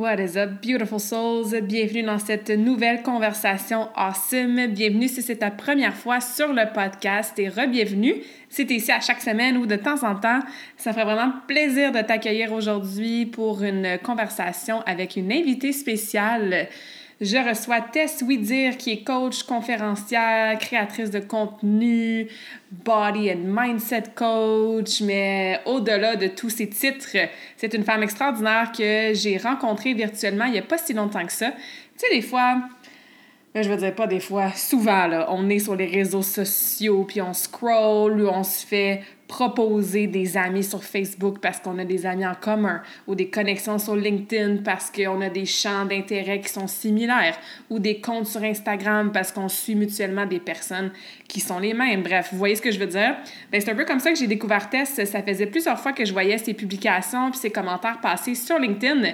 What is up, beautiful souls? Bienvenue dans cette nouvelle conversation awesome. Bienvenue si c'est ta première fois sur le podcast et re-bienvenue si tu ici à chaque semaine ou de temps en temps. Ça ferait vraiment plaisir de t'accueillir aujourd'hui pour une conversation avec une invitée spéciale. Je reçois Tess Widir, qui est coach, conférencière, créatrice de contenu, body and mindset coach, mais au-delà de tous ces titres, c'est une femme extraordinaire que j'ai rencontrée virtuellement il n'y a pas si longtemps que ça. Tu sais, des fois, je veux dire pas des fois, souvent, là, on est sur les réseaux sociaux, puis on scroll ou on se fait proposer des amis sur Facebook parce qu'on a des amis en commun ou des connexions sur LinkedIn parce qu'on a des champs d'intérêt qui sont similaires ou des comptes sur Instagram parce qu'on suit mutuellement des personnes qui sont les mêmes. Bref, vous voyez ce que je veux dire? Ben, c'est un peu comme ça que j'ai découvert Tess. Ça faisait plusieurs fois que je voyais ses publications puis ses commentaires passer sur LinkedIn.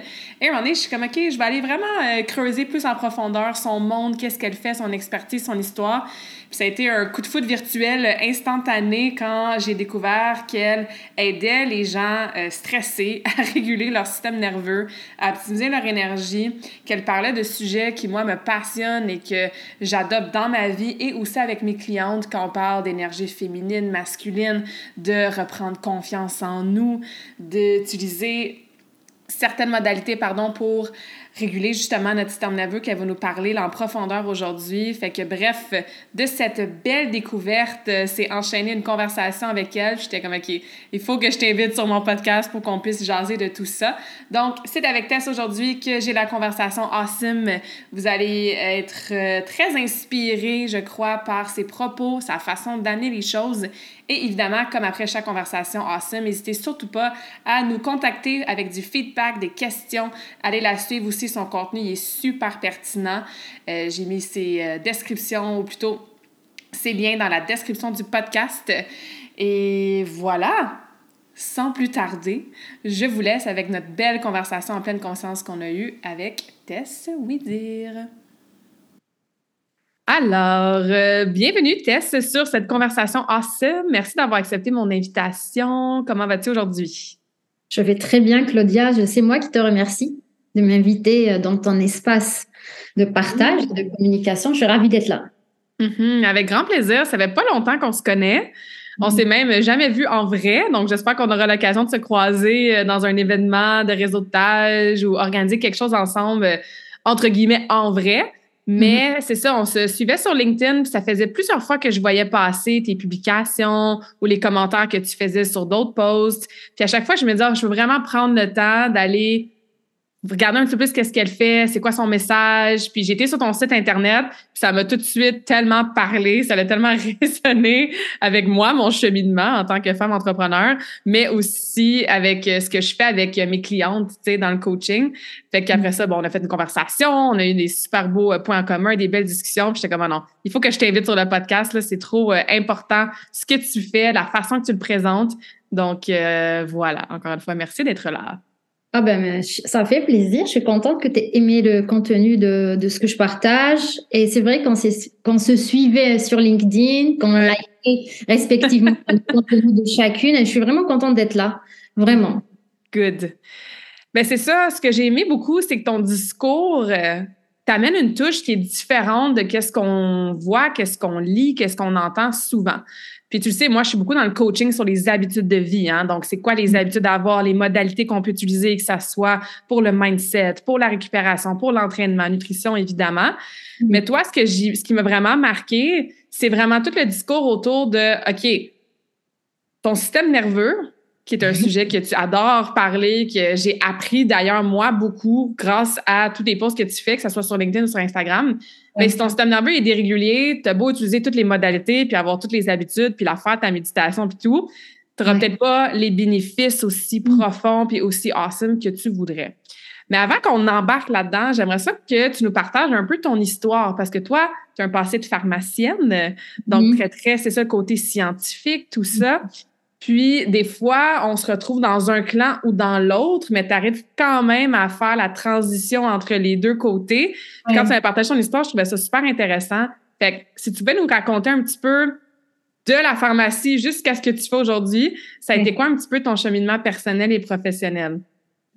Et moment donné, je suis comme, OK, je vais aller vraiment euh, creuser plus en profondeur son monde, qu'est-ce qu'elle fait, son expertise, son histoire. Puis ça a été un coup de foot virtuel instantané quand j'ai découvert qu'elle aidait les gens euh, stressés à réguler leur système nerveux, à optimiser leur énergie, qu'elle parlait de sujets qui, moi, me passionnent et que j'adopte dans ma vie et aussi avec mes clientes quand on parle d'énergie féminine, masculine, de reprendre confiance en nous, d'utiliser certaines modalités, pardon, pour réguler justement notre système nerveux qu'elle va nous parler en profondeur aujourd'hui. Fait que bref, de cette belle découverte, euh, c'est enchaîner une conversation avec elle. J'étais comme, OK, il faut que je t'invite sur mon podcast pour qu'on puisse jaser de tout ça. Donc, c'est avec Tess aujourd'hui que j'ai la conversation awesome. Vous allez être euh, très inspiré, je crois, par ses propos, sa façon d'amener les choses et évidemment, comme après chaque conversation awesome, n'hésitez surtout pas à nous contacter avec du feedback, des questions. Allez la suivre aussi, son contenu est super pertinent. Euh, j'ai mis ses euh, descriptions, ou plutôt ses liens dans la description du podcast. Et voilà, sans plus tarder, je vous laisse avec notre belle conversation en pleine conscience qu'on a eue avec Tess Widir. Alors, euh, bienvenue Tess sur cette conversation awesome. Merci d'avoir accepté mon invitation. Comment vas-tu aujourd'hui? Je vais très bien, Claudia. C'est moi qui te remercie de m'inviter euh, dans ton espace de partage, de communication. Je suis ravie d'être là. Mm-hmm. avec grand plaisir. Ça fait pas longtemps qu'on se connaît. On s'est même jamais vu en vrai, donc j'espère qu'on aura l'occasion de se croiser euh, dans un événement de réseautage ou organiser quelque chose ensemble, entre guillemets, en vrai. Mais mm-hmm. c'est ça, on se suivait sur LinkedIn, puis ça faisait plusieurs fois que je voyais passer tes publications ou les commentaires que tu faisais sur d'autres posts. Puis à chaque fois, je me disais, oh, je veux vraiment prendre le temps d'aller regarder un petit peu plus qu'est-ce qu'elle fait, c'est quoi son message. Puis j'étais sur ton site internet, puis ça m'a tout de suite tellement parlé, ça a tellement résonné avec moi, mon cheminement en tant que femme entrepreneur, mais aussi avec euh, ce que je fais avec euh, mes clientes, tu sais, dans le coaching. Fait qu'après ça, bon, on a fait une conversation, on a eu des super beaux euh, points en commun, des belles discussions. Puis j'étais comme, ah non, il faut que je t'invite sur le podcast, là, c'est trop important ce que tu fais, la façon que tu le présentes. Donc voilà, encore une fois, merci d'être là. Ah ben, ça fait plaisir. Je suis contente que tu aies aimé le contenu de, de, ce que je partage. Et c'est vrai qu'on se suivait sur LinkedIn, qu'on likait respectivement le contenu de chacune. Et je suis vraiment contente d'être là. Vraiment. Good. Ben c'est ça. Ce que j'ai aimé beaucoup, c'est que ton discours euh, t'amène une touche qui est différente de qu'est-ce qu'on voit, qu'est-ce qu'on lit, qu'est-ce qu'on entend souvent. Puis tu sais, moi, je suis beaucoup dans le coaching sur les habitudes de vie. Hein? Donc, c'est quoi les mm. habitudes à avoir, les modalités qu'on peut utiliser, que ça soit pour le mindset, pour la récupération, pour l'entraînement, nutrition, évidemment. Mm. Mais toi, ce, que j'ai, ce qui m'a vraiment marqué, c'est vraiment tout le discours autour de, OK, ton système nerveux, qui est un sujet que tu adores parler, que j'ai appris d'ailleurs moi beaucoup grâce à tous les posts que tu fais, que ce soit sur LinkedIn ou sur Instagram. Mais si ton système nerveux est dérégulier, tu as beau utiliser toutes les modalités, puis avoir toutes les habitudes, puis la faire, ta méditation, puis tout, tu n'auras peut-être pas les bénéfices aussi mm. profonds puis aussi awesome que tu voudrais. Mais avant qu'on embarque là-dedans, j'aimerais ça que tu nous partages un peu ton histoire parce que toi, tu as un passé de pharmacienne, donc mm. très, très, c'est ça, côté scientifique, tout ça. Puis, des fois, on se retrouve dans un clan ou dans l'autre, mais tu arrives quand même à faire la transition entre les deux côtés. Quand tu as partagé ton histoire, je trouvais ça super intéressant. Fait que, si tu peux nous raconter un petit peu de la pharmacie jusqu'à ce que tu fais aujourd'hui, ça a été quoi un petit peu ton cheminement personnel et professionnel?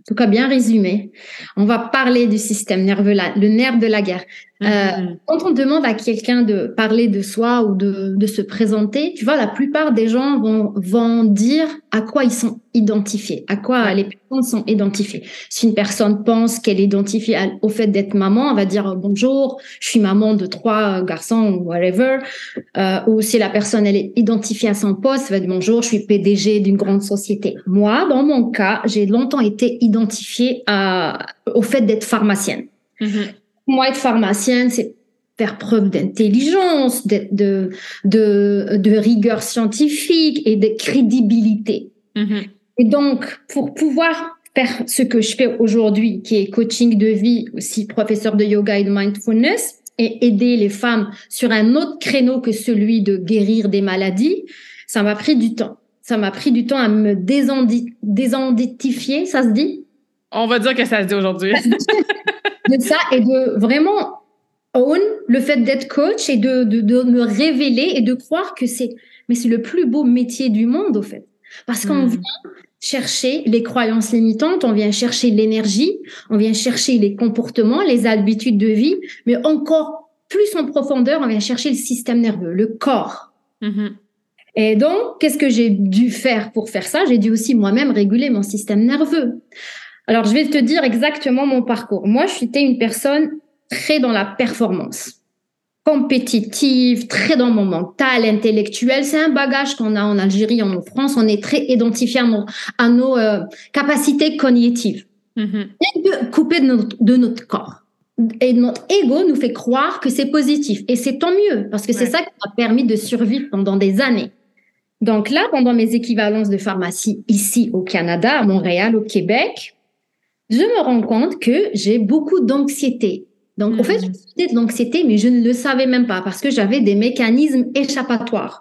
En tout cas, bien résumé. On va parler du système nerveux, le nerf de la guerre. Euh, mm-hmm. quand on demande à quelqu'un de parler de soi ou de, de, se présenter, tu vois, la plupart des gens vont, vont dire à quoi ils sont identifiés, à quoi les personnes sont identifiées. Si une personne pense qu'elle est identifiée au fait d'être maman, on va dire bonjour, je suis maman de trois garçons ou whatever. Euh, ou si la personne elle est identifiée à son poste, elle va dire bonjour, je suis PDG d'une grande société. Moi, dans mon cas, j'ai longtemps été identifiée à, au fait d'être pharmacienne. Mm-hmm moi, être pharmacienne, c'est faire preuve d'intelligence, de, de, de, rigueur scientifique et de crédibilité. Mm-hmm. Et donc, pour pouvoir faire ce que je fais aujourd'hui, qui est coaching de vie, aussi professeur de yoga et de mindfulness, et aider les femmes sur un autre créneau que celui de guérir des maladies, ça m'a pris du temps. Ça m'a pris du temps à me désidentifier, ça se dit? On va dire que ça se dit aujourd'hui. de ça et de vraiment own le fait d'être coach et de, de, me révéler et de croire que c'est mais c'est le plus beau métier du monde au fait parce qu'on hmm. vient chercher les croyances limitantes, on vient chercher l'énergie, on vient chercher les comportements, les habitudes de vie, mais encore plus en profondeur, on vient chercher le système nerveux, le corps. Mm-hmm. Et donc, qu'est-ce que j'ai dû faire pour faire ça? J'ai dû aussi moi-même réguler mon système nerveux. Alors, je vais te dire exactement mon parcours. Moi, je suis une personne très dans la performance, compétitive, très dans mon mental, intellectuel. C'est un bagage qu'on a en Algérie, en France. On est très identifié à nos, euh, capacités cognitives. Et couper de notre, de notre corps. Et notre ego nous fait croire que c'est positif. Et c'est tant mieux, parce que c'est ça qui m'a permis de survivre pendant des années. Donc là, pendant mes équivalences de pharmacie ici au Canada, à Montréal, au Québec, je me rends compte que j'ai beaucoup d'anxiété. Donc, en fait, hmm. je de l'anxiété, mais je ne le savais même pas parce que j'avais des mécanismes échappatoires.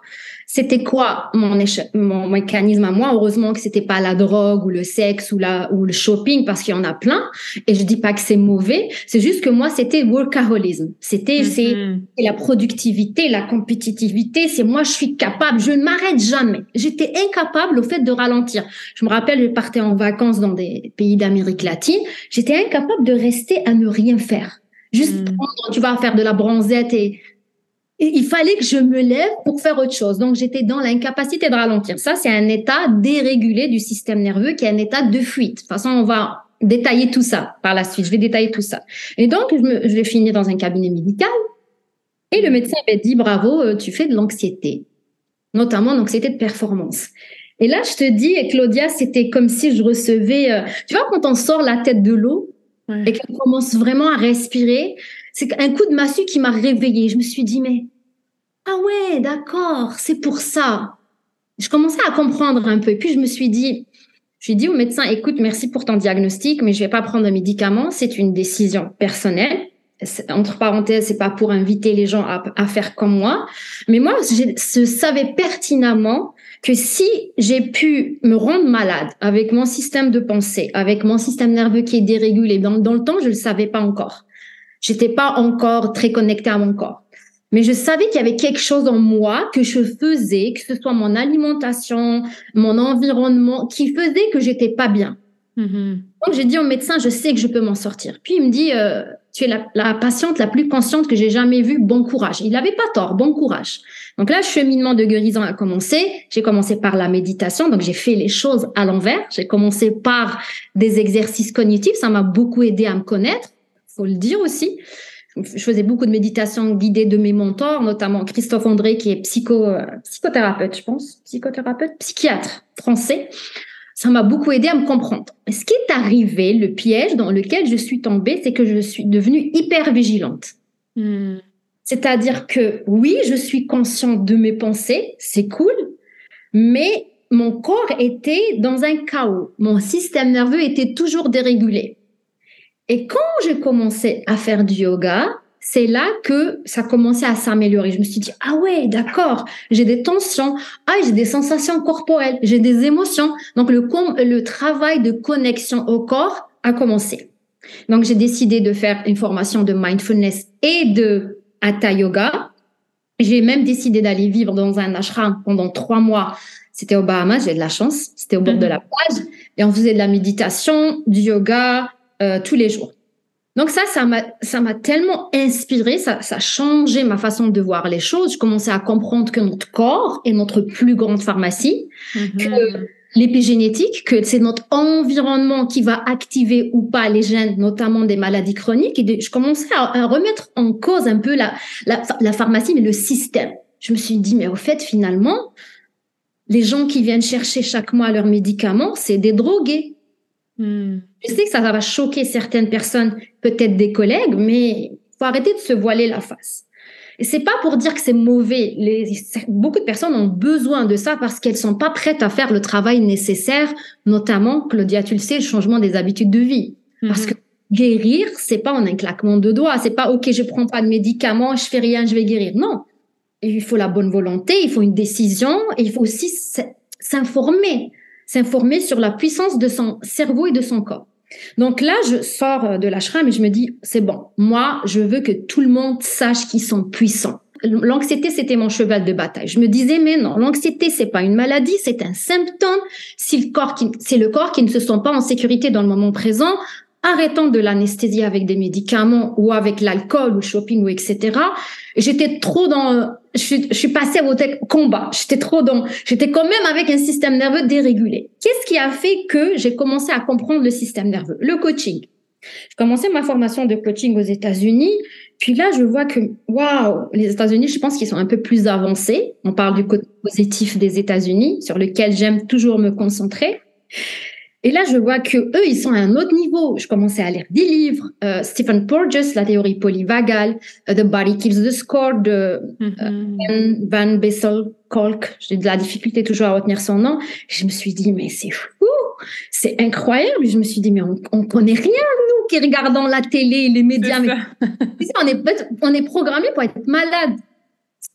C'était quoi mon, mon mécanisme à moi? Heureusement que c'était pas la drogue ou le sexe ou la ou le shopping parce qu'il y en a plein. Et je dis pas que c'est mauvais. C'est juste que moi c'était workaholisme. C'était mm-hmm. c'est la productivité, la compétitivité. C'est moi je suis capable. Je ne m'arrête jamais. J'étais incapable au fait de ralentir. Je me rappelle, je partais en vacances dans des pays d'Amérique latine. J'étais incapable de rester à ne rien faire. Juste, mm. tu vas faire de la bronzette et il fallait que je me lève pour faire autre chose. Donc, j'étais dans l'incapacité de ralentir. Ça, c'est un état dérégulé du système nerveux qui est un état de fuite. De toute façon, on va détailler tout ça par la suite. Je vais détailler tout ça. Et donc, je, me, je vais finir dans un cabinet médical. Et le médecin m'a dit, bravo, euh, tu fais de l'anxiété, notamment l'anxiété de performance. Et là, je te dis, Claudia, c'était comme si je recevais, euh, tu vois, quand on sort la tête de l'eau et qu'on commence vraiment à respirer, c'est un coup de massue qui m'a réveillée. Je me suis dit, mais, ah ouais, d'accord, c'est pour ça. Je commençais à comprendre un peu. Et puis, je me suis dit, j'ai dit au médecin, écoute, merci pour ton diagnostic, mais je vais pas prendre un médicament. C'est une décision personnelle. Entre parenthèses, c'est pas pour inviter les gens à, faire comme moi. Mais moi, je savais pertinemment que si j'ai pu me rendre malade avec mon système de pensée, avec mon système nerveux qui est dérégulé dans, dans le temps, je le savais pas encore. J'étais pas encore très connectée à mon corps. Mais je savais qu'il y avait quelque chose en moi que je faisais, que ce soit mon alimentation, mon environnement, qui faisait que j'étais pas bien. Mm-hmm. Donc j'ai dit au médecin, je sais que je peux m'en sortir. Puis il me dit, euh, tu es la, la, patiente la plus consciente que j'ai jamais vue. Bon courage. Il n'avait pas tort. Bon courage. Donc là, le cheminement de guérison a commencé. J'ai commencé par la méditation. Donc j'ai fait les choses à l'envers. J'ai commencé par des exercices cognitifs. Ça m'a beaucoup aidé à me connaître faut le dire aussi. Je faisais beaucoup de méditation guidée de mes mentors, notamment Christophe André, qui est psycho, psychothérapeute, je pense, psychothérapeute, psychiatre français. ça m'a beaucoup aidé à me comprendre. Ce qui est arrivé, le piège dans lequel je suis tombée, c'est que je suis devenue hyper vigilante. Hmm. C'est-à-dire que oui, je suis consciente de mes pensées, c'est cool, mais mon corps était dans un chaos. Mon système nerveux était toujours dérégulé. Et quand j'ai commencé à faire du yoga, c'est là que ça commençait à s'améliorer. Je me suis dit, ah ouais, d'accord, j'ai des tensions, ah, j'ai des sensations corporelles, j'ai des émotions. Donc, le, le travail de connexion au corps a commencé. Donc, j'ai décidé de faire une formation de mindfulness et de hatha yoga. J'ai même décidé d'aller vivre dans un ashram pendant trois mois. C'était au Bahamas, j'ai de la chance. C'était au bord de la mhm. plage. Et on faisait de la méditation, du yoga euh, tous les jours. Donc ça, ça m'a, ça m'a tellement inspiré, ça, ça a changé ma façon de voir les choses. Je commençais à comprendre que notre corps est notre plus grande pharmacie, mm-hmm. que l'épigénétique, que c'est notre environnement qui va activer ou pas les gènes, notamment des maladies chroniques. Et je commençais à, remettre en cause un peu la, la, la pharmacie, mais le système. Je me suis dit, mais au fait, finalement, les gens qui viennent chercher chaque mois leurs médicaments, c'est des drogués. Hmm. Je sais que ça va choquer certaines personnes, peut-être des collègues, mais il faut arrêter de se voiler la face. Et c'est pas pour dire que c'est mauvais. Les, beaucoup de personnes ont besoin de ça parce qu'elles sont pas prêtes à faire le travail nécessaire, notamment, Claudia, tu le sais, le changement des habitudes de vie. Parce hmm. que guérir, c'est pas en un claquement de doigts. C'est pas, OK, je prends pas de médicaments, je fais rien, je vais guérir. Non. Il faut la bonne volonté, il faut une décision, et il faut aussi s'informer s'informer sur la puissance de son cerveau et de son corps. Donc là, je sors euh, de l'ashram et je me dis, c'est bon, moi, je veux que tout le monde sache qu'ils sont puissants. L'anxiété, c'était mon cheval de bataille. Je me disais, mais non, l'anxiété, c'est pas une maladie, c'est un symptôme. Si le corps c'est le corps qui ne se sent pas en sécurité dans le moment présent, arrêtant de l'anesthésie avec des médicaments ou avec l'alcool ou shopping ou etc. J'étais trop dans, je je suis passée au combat. J'étais trop dans, j'étais quand même avec un système nerveux dérégulé. Qu'est-ce qui a fait que j'ai commencé à comprendre le système nerveux? Le coaching. J'ai commencé ma formation de coaching aux États-Unis. Puis là, je vois que, waouh, les États-Unis, je pense qu'ils sont un peu plus avancés. On parle du côté positif des États-Unis, sur lequel j'aime toujours me concentrer. Et là, je vois que eux, ils sont à un autre niveau. Je commençais à lire des livres, euh, Stephen Porges, la théorie polyvagale, uh, The Body Keeps the Score de mm Van Bessel Kolk. J'ai de la difficulté toujours à retenir son nom. Je me suis dit, mais c'est fou, c'est incroyable. Je me suis dit, mais on, on connaît rien, nous, qui regardons la télé, les médias. Mais, on est, on est programmé pour être malade.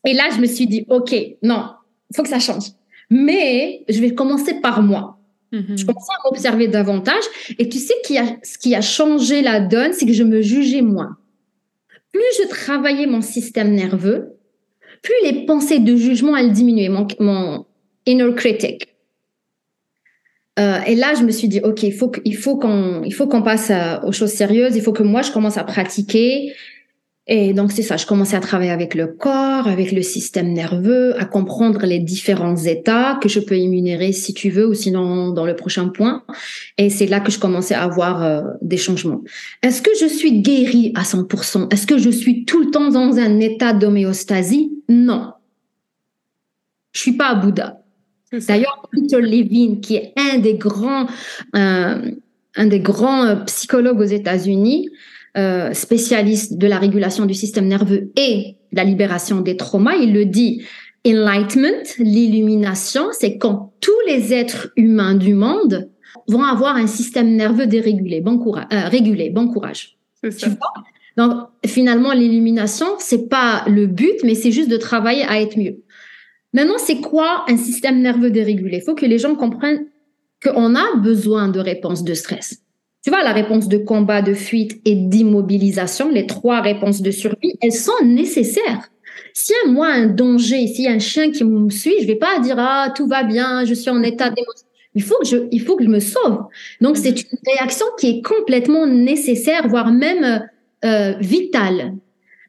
Et là, je me suis dit, OK, non, faut que ça change. Mais je vais commencer par moi. Je mhm. commençais à m'observer davantage. Et tu sais, qui a, ce qui a changé la donne, c'est que je me jugeais moins. Plus je travaillais mon système nerveux, plus les pensées de jugement, elles diminuaient, mon, mon inner critic. Euh, et là, je me suis dit, OK, il faut, il faut qu'on, il faut qu'on passe aux choses sérieuses. Il faut que moi, je commence à pratiquer. Et donc, c'est ça, je commençais à travailler avec le corps, avec le système nerveux, à comprendre les différents états que je peux émunérer si tu veux, ou sinon dans le prochain point. Et c'est là que je commençais à avoir euh, des changements. Est-ce que je suis guérie à 100% Est-ce que je suis tout le temps dans un état d'homéostasie? Non. Je suis pas à Bouddha. D'ailleurs, Peter Levine, qui est un des grands, euh, un des grands euh, psychologues aux États-Unis, euh, spécialiste de la régulation du système nerveux et la libération des traumas, il le dit. Enlightenment, l'illumination, c'est quand tous les êtres humains du monde vont avoir un système nerveux dérégulé. Bon courage, euh, régulé. Bon courage. Ça. Donc finalement, l'illumination, c'est pas le but, mais c'est juste de travailler à être mieux. Maintenant, c'est quoi un système nerveux dérégulé? Il faut que les gens comprennent qu'on a besoin de réponses de stress. Tu vois, la réponse de combat, de fuite et d'immobilisation, les trois réponses de survie, elles sont nécessaires. Si y a moi un danger, s'il y a un chien qui me suit, je vais pas dire ah tout va bien, je suis en état d'émotion. Il faut que je, il faut que je me sauve. Donc c'est une réaction qui est complètement nécessaire, voire même euh, vitale.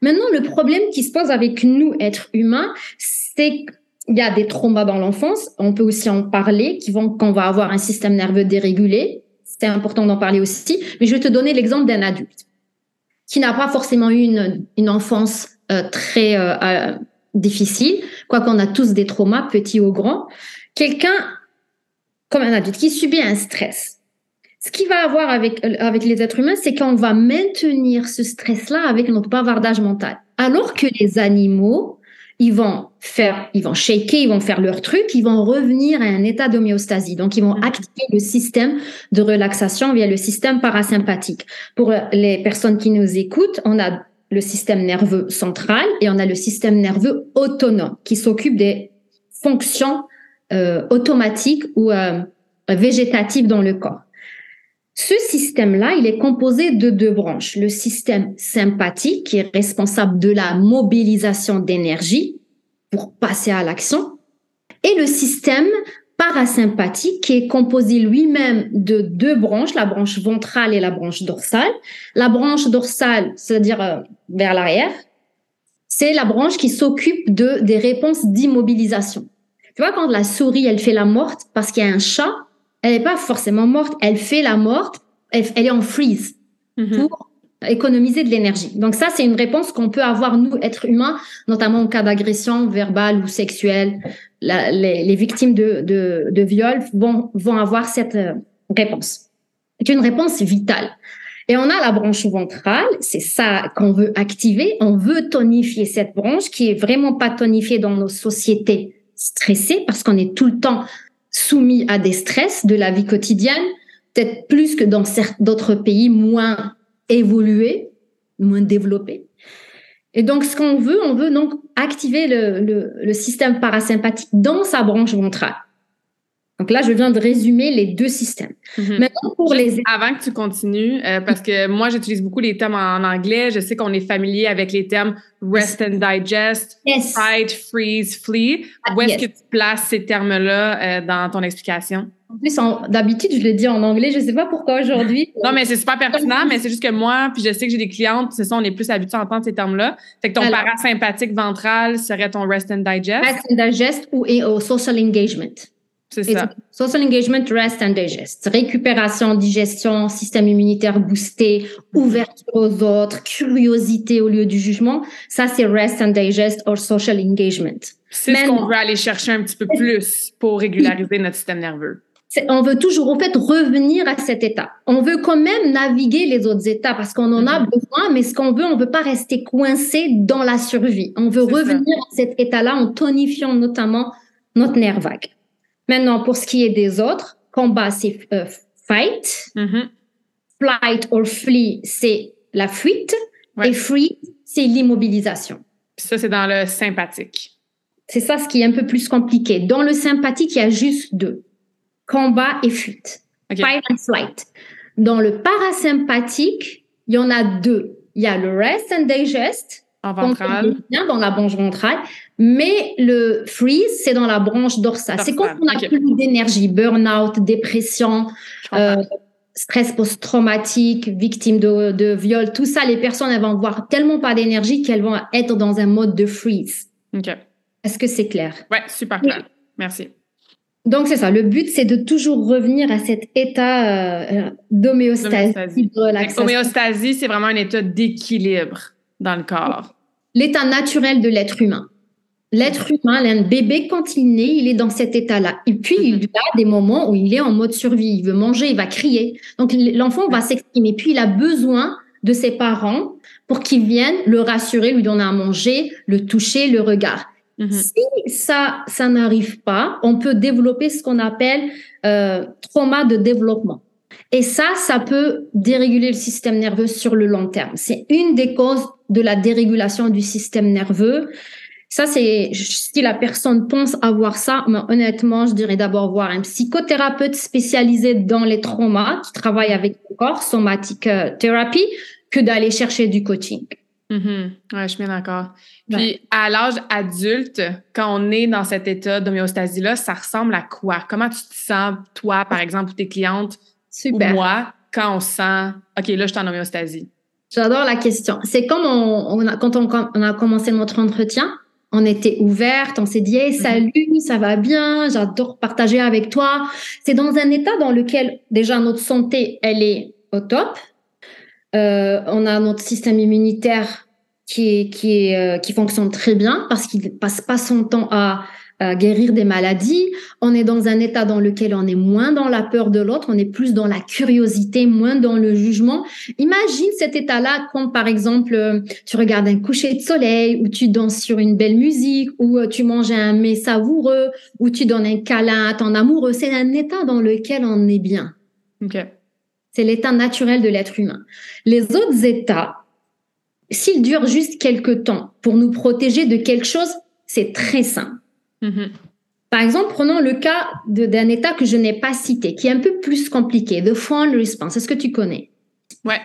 Maintenant, le problème qui se pose avec nous, êtres humains, c'est qu'il y a des traumas dans l'enfance. On peut aussi en parler, qui vont qu'on va avoir un système nerveux dérégulé, c'est important d'en parler aussi. Mais je vais te donner l'exemple d'un adulte qui n'a pas forcément eu une, une enfance euh, très euh, euh, difficile, quoi qu'on a tous des traumas, petits ou grands. Quelqu'un comme un adulte, qui subit un stress, ce qui va avoir avec, avec les êtres humains, c'est qu'on va maintenir ce stress-là avec notre bavardage mental. Alors que les animaux, ils vont faire, ils vont shaker, ils vont faire leur truc, ils vont revenir à un état d'homéostasie. Donc, ils vont activer le système de relaxation via le système parasympathique. Pour les personnes qui nous écoutent, on a le système nerveux central et on a le système nerveux autonome qui s'occupe des fonctions euh, automatiques ou euh, végétatives dans le corps. Ce système-là, il est composé de deux branches. Le système sympathique, qui est responsable de la mobilisation d'énergie pour passer à l'action, et le système parasympathique, qui est composé lui-même de deux branches, la branche ventrale et la branche dorsale. La branche dorsale, c'est-à-dire euh, vers l'arrière, c'est la branche qui s'occupe de des réponses d'immobilisation. Tu vois, quand la souris, elle fait la morte parce qu'il y a un chat, elle n'est pas forcément morte, elle fait la morte, elle, est en freeze mhm. pour économiser de l'énergie. Donc ça, c'est une réponse qu'on peut avoir, nous, êtres humains, notamment en cas d'agression verbale ou sexuelle. les, victimes de, de, de, viol vont, vont avoir cette euh, réponse. C'est une réponse vitale. Et on a la branche ventrale, c'est ça qu'on veut activer. On veut tonifier cette branche qui est vraiment pas tonifiée dans nos sociétés stressées parce qu'on est tout le temps soumis à des stress de la vie quotidienne, peut-être plus que dans d'autres pays moins évolués, moins développés. Et donc, ce qu'on veut, on veut donc activer le, le système parasympathique dans sa branche ventrale. Donc là, je viens de résumer les deux systèmes. Mhm. Maintenant, pour les... Avant que tu continues, euh, parce que moi, j'utilise beaucoup les termes en, anglais. Je sais qu'on est familier avec les termes rest and digest, fight, freeze, flee. Ah, Où est-ce que tu places ces termes-là euh, dans ton explication? En plus, d'habitude, je le dis en anglais. Je sais pas pourquoi aujourd'hui. non, mais c'est super pertinent, mais c'est juste que moi, puis je sais que j'ai des clientes, c'est ça, on est plus habitués à entendre ces termes-là. Fait que ton parasympathique ventral serait ton rest and digest. Rest and digest ou, ou social engagement. C'est ça. Social engagement, rest and digest. Récupération, digestion, système immunitaire boosté, ouverture aux autres, curiosité au lieu du jugement. Ça, c'est rest and digest or social engagement. C'est ce qu'on veut aller chercher un petit peu plus pour régulariser notre système nerveux. On veut toujours, en fait, revenir à cet état. On veut quand même naviguer les autres états parce qu'on en a mm-hmm. besoin, mais ce qu'on veut, on veut pas rester coincé dans la survie. On veut revenir à cet état-là en tonifiant notamment notre nerf vague. Maintenant, pour ce qui est des autres, combat, c'est euh, fight. Mm-hmm. Flight or flee, c'est la fuite. Et free, c'est l'immobilisation. Ça, c'est dans le sympathique. C'est ça ce qui est un peu plus compliqué. Dans le sympathique, il y a juste deux. Combat et fuite. Fight and flight. Dans le parasympathique, il y en a deux. Il y a le rest and digest. En ventral. Dans la branche ventrale. Mais le freeze, c'est dans la branche dorsale. C'est quand on a plus d'énergie, burn-out, dépression, euh, stress post-traumatique, victime de, de, viol, tout ça, les personnes, elles vont avoir tellement pas d'énergie qu'elles vont être dans un mode de freeze. Est-ce que c'est clair? Ouais, super clair. Merci. Donc, c'est ça. Le but, c'est de toujours revenir à cet état euh, d'homéostasie, de relaxation. L'homéostasie, c'est vraiment un état d'équilibre dans le corps. L'état naturel de l'être humain. L'être humain, un bébé, quand il naît, il est dans cet état-là. Et puis, il a des moments où il est en mode survie. Il veut manger, il va crier. Donc, l'enfant va s'exprimer. Puis, il a besoin de ses parents pour qu'ils viennent le rassurer, lui donner à manger, le toucher, le regard. Mhm. Si ça, ça n'arrive pas, on peut développer ce qu'on appelle euh, trauma de développement. Et ça, ça peut déréguler le système nerveux sur le long terme. C'est une des causes de la dérégulation du système nerveux. Ça, c'est si la personne pense avoir ça, mais honnêtement, je dirais d'abord voir un psychothérapeute spécialisé dans les traumas qui travaille avec le corps, somatic euh, therapy, que d'aller chercher du coaching. Mm Ouais, je suis bien d'accord. Puis, à l'âge adulte, quand on est dans cet état d'homéostasie-là, ça ressemble à quoi? Comment tu te sens, toi, par exemple, ou tes clientes, Super. ou moi, quand on sent, OK, là, je suis en homéostasie? J'adore la question. C'est comme on, a, quand on, on, a commencé notre entretien, on était ouverte, on s'est dit hey, mhm. salut, ça va bien, j'adore partager avec toi. C'est dans un état dans lequel déjà notre santé, elle est au top. Euh, on a notre système immunitaire qui est, qui est, euh, qui fonctionne très bien parce qu'il passe pas son temps à euh, guérir des maladies. On est dans un état dans lequel on est moins dans la peur de l'autre, on est plus dans la curiosité, moins dans le jugement. Imagine cet état-là quand, par exemple, euh, tu regardes un coucher de soleil, ou tu danses sur une belle musique, ou euh, tu manges un mets savoureux, ou tu donnes un câlin à ton amoureux. C'est un état dans lequel on est bien. C'est l'état naturel de l'être humain. Les autres états, s'ils durent juste quelques temps pour nous protéger de quelque chose, c'est très simple. Mm-hmm. Par exemple, prenons le cas d'un État que je n'ai pas cité, qui est un peu plus compliqué, The Fawn Response. Est-ce que tu connais? Ouais.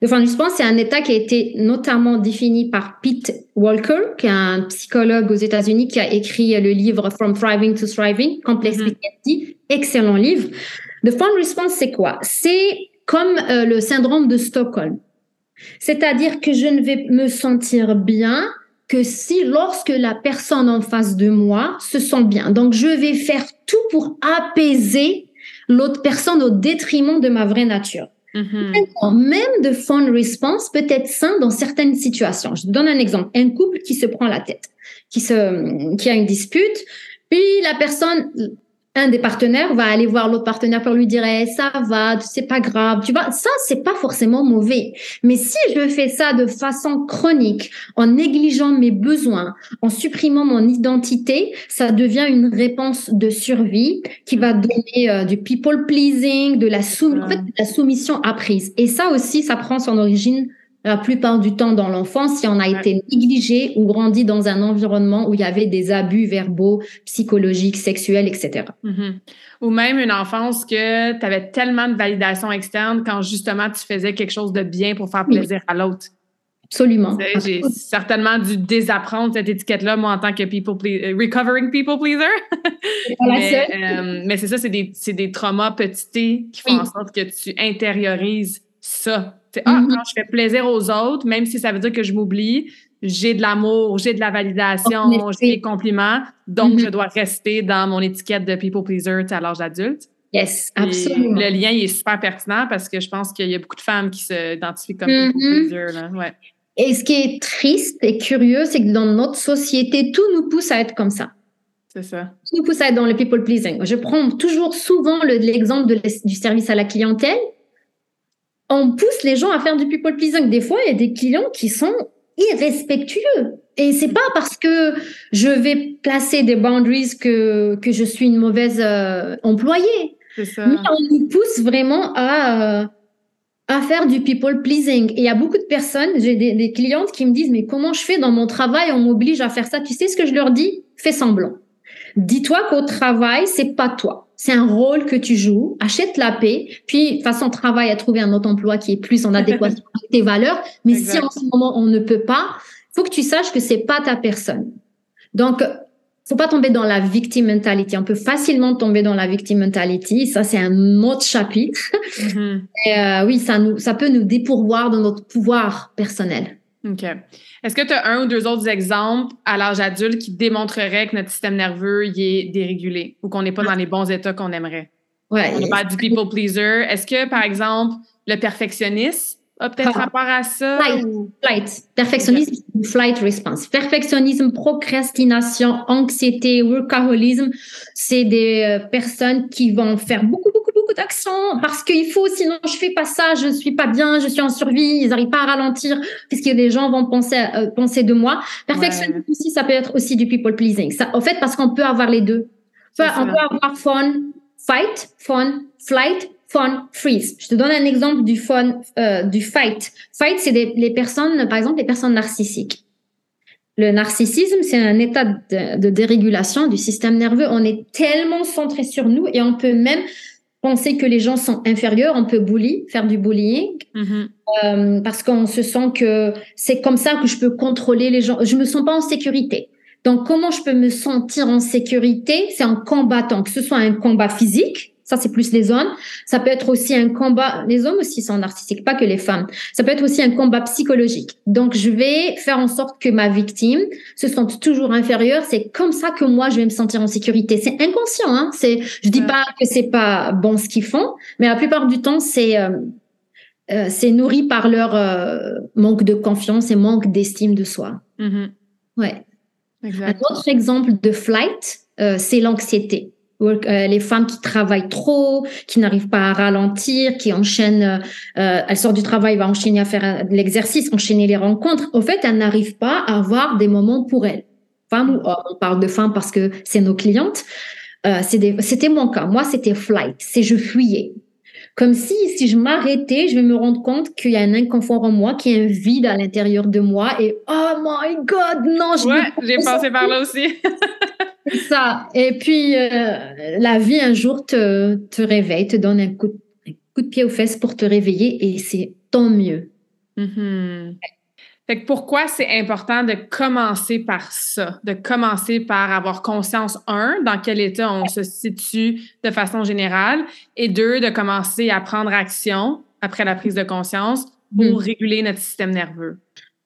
The Fawn Response, c'est un État qui a été notamment défini par Pete Walker, qui est un psychologue aux États-Unis qui a écrit le livre From Thriving to Thriving, Complex mm excellent livre. The Fawn Response, c'est quoi? C'est comme euh, le syndrome de Stockholm. C'est-à-dire que je ne vais me sentir bien que si lorsque la personne en face de moi se sent bien. Donc, je vais faire tout pour apaiser l'autre personne au détriment de ma vraie nature. Mm-hmm. Même de fun response peut être sain dans certaines situations. Je te donne un exemple. Un couple qui se prend la tête, qui se, qui a une dispute, puis la personne un des partenaires va aller voir l'autre partenaire pour lui dire eh, ça va, c'est pas grave. Tu vois, ça c'est pas forcément mauvais. Mais si je fais ça de façon chronique, en négligeant mes besoins, en supprimant mon identité, ça devient une réponse de survie qui va donner euh, du people pleasing, de la, sou en fait, de la soumission apprise. Et ça aussi, ça prend son origine la plupart du temps dans l'enfance, si on a été négligé ou grandi dans un environnement où il y avait des abus verbaux, psychologiques, sexuels, etc. Mm-hmm. Ou même une enfance que tu avais tellement de validation externe quand justement tu faisais quelque chose de bien pour faire plaisir à l'autre. Absolument. J'ai certainement dû désapprendre cette étiquette-là, moi, en tant que people euh, recovering people pleaser. mais, euh, mais c'est ça, c'est des, des traumas petits qui font en sorte que tu intériorises ça ah, mm-hmm. quand je fais plaisir aux autres, même si ça veut dire que je m'oublie, j'ai de l'amour, j'ai de la validation, j'ai des compliments, donc je mm-hmm. dois rester dans mon étiquette de people pleaser à l'âge adulte. Yes, absolument. le lien il est super pertinent parce que je pense qu'il y a beaucoup de femmes qui s'identifient comme people mm-hmm. pleaser. Là. Ouais. Et ce qui est triste et curieux, c'est que dans notre société, tout nous pousse à être comme ça. C'est ça. Tout nous pousse à être dans le people pleasing. Je prends toujours souvent l'exemple du service à la clientèle on pousse les gens à faire du people pleasing. Des fois, il y a des clients qui sont irrespectueux. Et c'est pas parce que je vais placer des boundaries que, que je suis une mauvaise euh, employée. Ça. Mais on nous pousse vraiment à, euh, à faire du people pleasing. Et il y a beaucoup de personnes, j'ai des, des, clientes qui me disent, mais comment je fais dans mon travail, on m'oblige à faire ça. Tu sais ce que je leur dis? Fais semblant. Dis-toi qu'au travail, c'est pas toi c'est un rôle que tu joues, achète la paix, puis façon travail à trouver un autre emploi qui est plus en adéquation avec tes valeurs. Mais si en ce moment on ne peut pas, faut que tu saches que c'est pas ta personne. Donc, faut pas tomber dans la victim mentality. On peut facilement tomber dans la victim mentality. Ça, c'est un autre chapitre. Mm-hmm. Et euh, oui, ça nous, ça peut nous dépourvoir de notre pouvoir personnel. OK. Est-ce que tu as un ou deux autres exemples à l'âge adulte qui démontreraient que notre système nerveux y est dérégulé ou qu'on n'est pas dans les bons états qu'on aimerait? Ouais. On parle du people pleaser. Est-ce que, par exemple, le perfectionnisme a peut-être ah. rapport à ça? Flight. Flight. Perfectionnisme, flight response. Perfectionnisme, procrastination, anxiété, workaholisme, c'est des euh, personnes qui vont faire beaucoup, beaucoup, beaucoup parce qu'il faut, sinon je fais pas ça, je suis pas bien, je suis en survie, ils n'arrivent pas à ralentir puisque les gens vont penser, euh, penser de moi. Perfectionnisme aussi, ça peut être aussi du people pleasing. Ça, en fait, parce qu'on peut avoir les deux. Enfin, on peut avoir fun, fight, fun, flight, fun, freeze. Je te donne un exemple du fun, euh, du fight. Fight, c'est les personnes, par exemple, les personnes narcissiques. Le narcissisme, c'est un état de, de, dérégulation du système nerveux. On est tellement centré sur nous et on peut même penser que les gens sont inférieurs, on peut bully, faire du bullying, mm-hmm. euh, parce qu'on se sent que c'est comme ça que je peux contrôler les gens. Je me sens pas en sécurité. Donc, comment je peux me sentir en sécurité? C'est en combattant, que ce soit un combat physique, ça, c'est plus les hommes. Ça peut être aussi un combat. Les hommes aussi sont narcissiques, pas que les femmes. Ça peut être aussi un combat psychologique. Donc, je vais faire en sorte que ma victime se sente toujours inférieure. C'est comme ça que moi, je vais me sentir en sécurité. C'est inconscient. Hein c'est, je dis pas que c'est pas bon ce qu'ils font, mais la plupart du temps, c'est euh, euh, c'est nourri par leur euh, manque de confiance et manque d'estime de soi. Mm-hmm. Ouais. Un autre exemple de flight, c'est l'anxiété. Euh, les femmes qui travaillent trop, qui n'arrivent pas à ralentir, qui enchaînent, euh, euh elles sortent du travail, vont enchaîner à faire l'exercice, enchaîner les rencontres. Au fait, elles n'arrivent pas à avoir des moments pour ou hommes, on parle de femmes parce que c'est nos clientes. Euh, c'était mon cas. Moi, c'était flight. C'est je fuyais. Comme si, si je m'arrêtais, je vais me rendre compte qu'il y a un inconfort en moi, qu'il y a un vide à l'intérieur de moi et oh my god, non, je Ouais, j'ai passé par là aussi. ça. Et puis, euh, la vie, un jour, te, te réveille, te donne un coup, de, un coup de pied aux fesses pour te réveiller et c'est tant mieux. Mm-hmm. Fait que pourquoi c'est important de commencer par ça, de commencer par avoir conscience, un, dans quel état on se situe de façon générale, et deux, de commencer à prendre action après la prise de conscience pour mm. réguler notre système nerveux.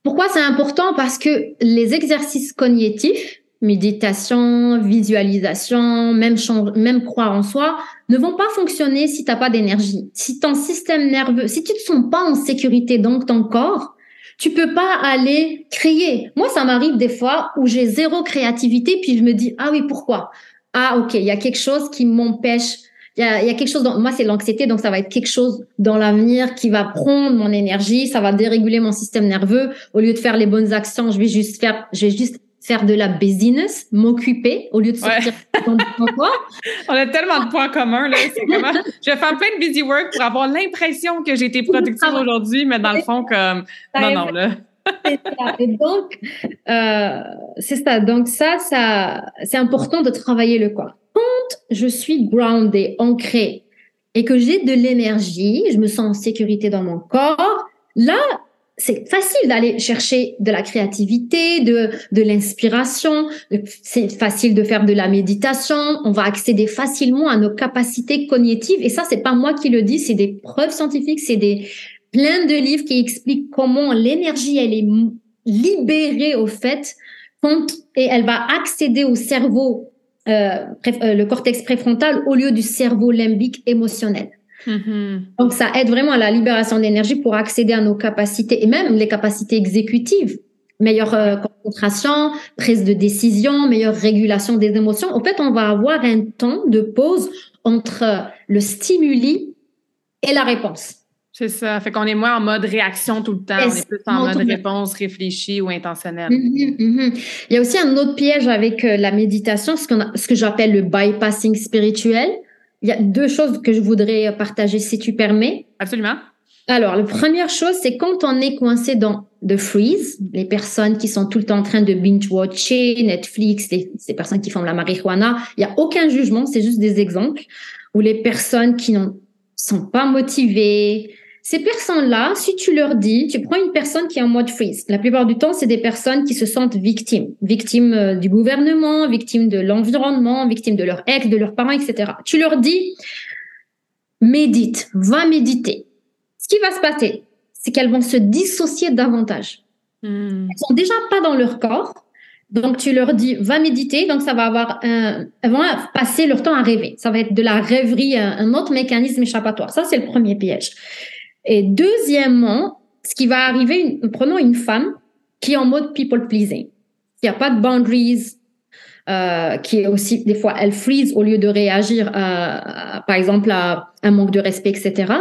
Pourquoi c'est important? Parce que les exercices cognitifs, méditation, visualisation, même, même croire en soi, ne vont pas fonctionner si tu n'as pas d'énergie. Si ton système nerveux, si tu ne te sens pas en sécurité dans ton corps, tu peux pas aller créer. Moi, ça m'arrive des fois où j'ai zéro créativité, puis je me dis, ah oui, pourquoi? Ah, ok, il y a quelque chose qui m'empêche. Il y a, y a, quelque chose dans, moi, c'est l'anxiété, donc ça va être quelque chose dans l'avenir qui va prendre mon énergie, ça va déréguler mon système nerveux. Au lieu de faire les bonnes actions, je vais juste faire, je vais juste faire de la business, m'occuper au lieu de sortir ouais. On a tellement de points communs là. Comment... Je vais faire plein de busy work pour avoir l'impression que j'ai été productive aujourd'hui, mais dans le fond comme non non là. Et donc euh, c'est ça. Donc ça, ça c'est important de travailler le corps. Quand je suis grounded, ancrée et que j'ai de l'énergie, je me sens en sécurité dans mon corps. Là, c'est facile d'aller chercher de la créativité, de, de l'inspiration. C'est facile de faire de la méditation. On va accéder facilement à nos capacités cognitives. Et ça, c'est pas moi qui le dis, c'est des preuves scientifiques, c'est des plein de livres qui expliquent comment l'énergie, elle est libérée au fait et elle va accéder au cerveau, euh, euh le cortex préfrontal au lieu du cerveau limbique émotionnel. Mm-hmm. Donc, ça aide vraiment à la libération d'énergie pour accéder à nos capacités et même les capacités exécutives. Meilleure euh, concentration, prise de décision, meilleure régulation des émotions. En fait, on va avoir un temps de pause entre le stimuli et la réponse. C'est ça. Fait qu'on est moins en mode réaction tout le temps. on est plus en mode réponse réfléchie ou intentionnelle. Mm-hmm, mm-hmm. Il y a aussi un autre piège avec euh, la méditation, ce, ce que j'appelle le bypassing spirituel il y a deux choses que je voudrais partager si tu permets. Absolument. Alors, la première chose, c'est quand on est coincé dans the freeze, les personnes qui sont tout le temps en train de binge-watcher, Netflix, les, ces personnes qui font la marijuana, il n'y a aucun jugement, c'est juste des exemples, où les personnes qui ne sont pas motivées, ces personnes-là, si tu leur dis, tu prends une personne qui est en mode freeze. La plupart du temps, c'est des personnes qui se sentent victimes, victimes euh, du gouvernement, victimes de l'environnement, victimes de leur ex, de leurs parents, etc. Tu leur dis, médite, va méditer. Ce qui va se passer, c'est qu'elles vont se dissocier davantage. Hmm. Elles sont déjà pas dans leur corps. Donc, tu leur dis, va méditer. Donc, ça va avoir un, elles vont passer leur temps à rêver. Ça va être de la rêverie, un autre mécanisme échappatoire. Ça, c'est le premier piège. Et deuxièmement, ce qui va arriver, prenons une femme qui est en mode people pleasing, qui n'a pas de boundaries, euh, qui est aussi des fois elle freeze au lieu de réagir, à, par exemple à un manque de respect, etc.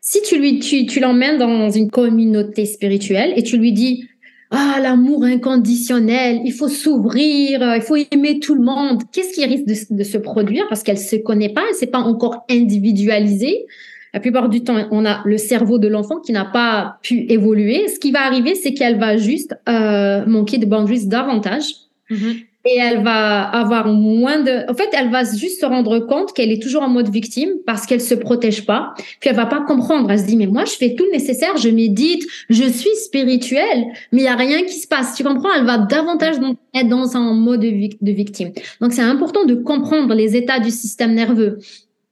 Si tu lui tu, l'emmènes dans une communauté spirituelle et tu lui dis ah l'amour inconditionnel, il faut s'ouvrir, il faut aimer tout le monde. Qu'est-ce qui risque de, de se produire? Parce qu'elle se connaît pas, elle s'est pas encore individualisée. La plupart du temps, on a le cerveau de l'enfant qui n'a pas pu évoluer. Ce qui va arriver, c'est qu'elle va juste euh, manquer de boundaries davantage. Mm-hmm. Et elle va avoir moins de... En fait, elle va juste se rendre compte qu'elle est toujours en mode victime parce qu'elle se protège pas. Puis elle va pas comprendre. Elle se dit, mais moi, je fais tout le nécessaire, je médite, je suis spirituelle, mais il y a rien qui se passe. Tu comprends? Elle va davantage être dans un mode de victime. Donc, c'est important de comprendre les états du système nerveux.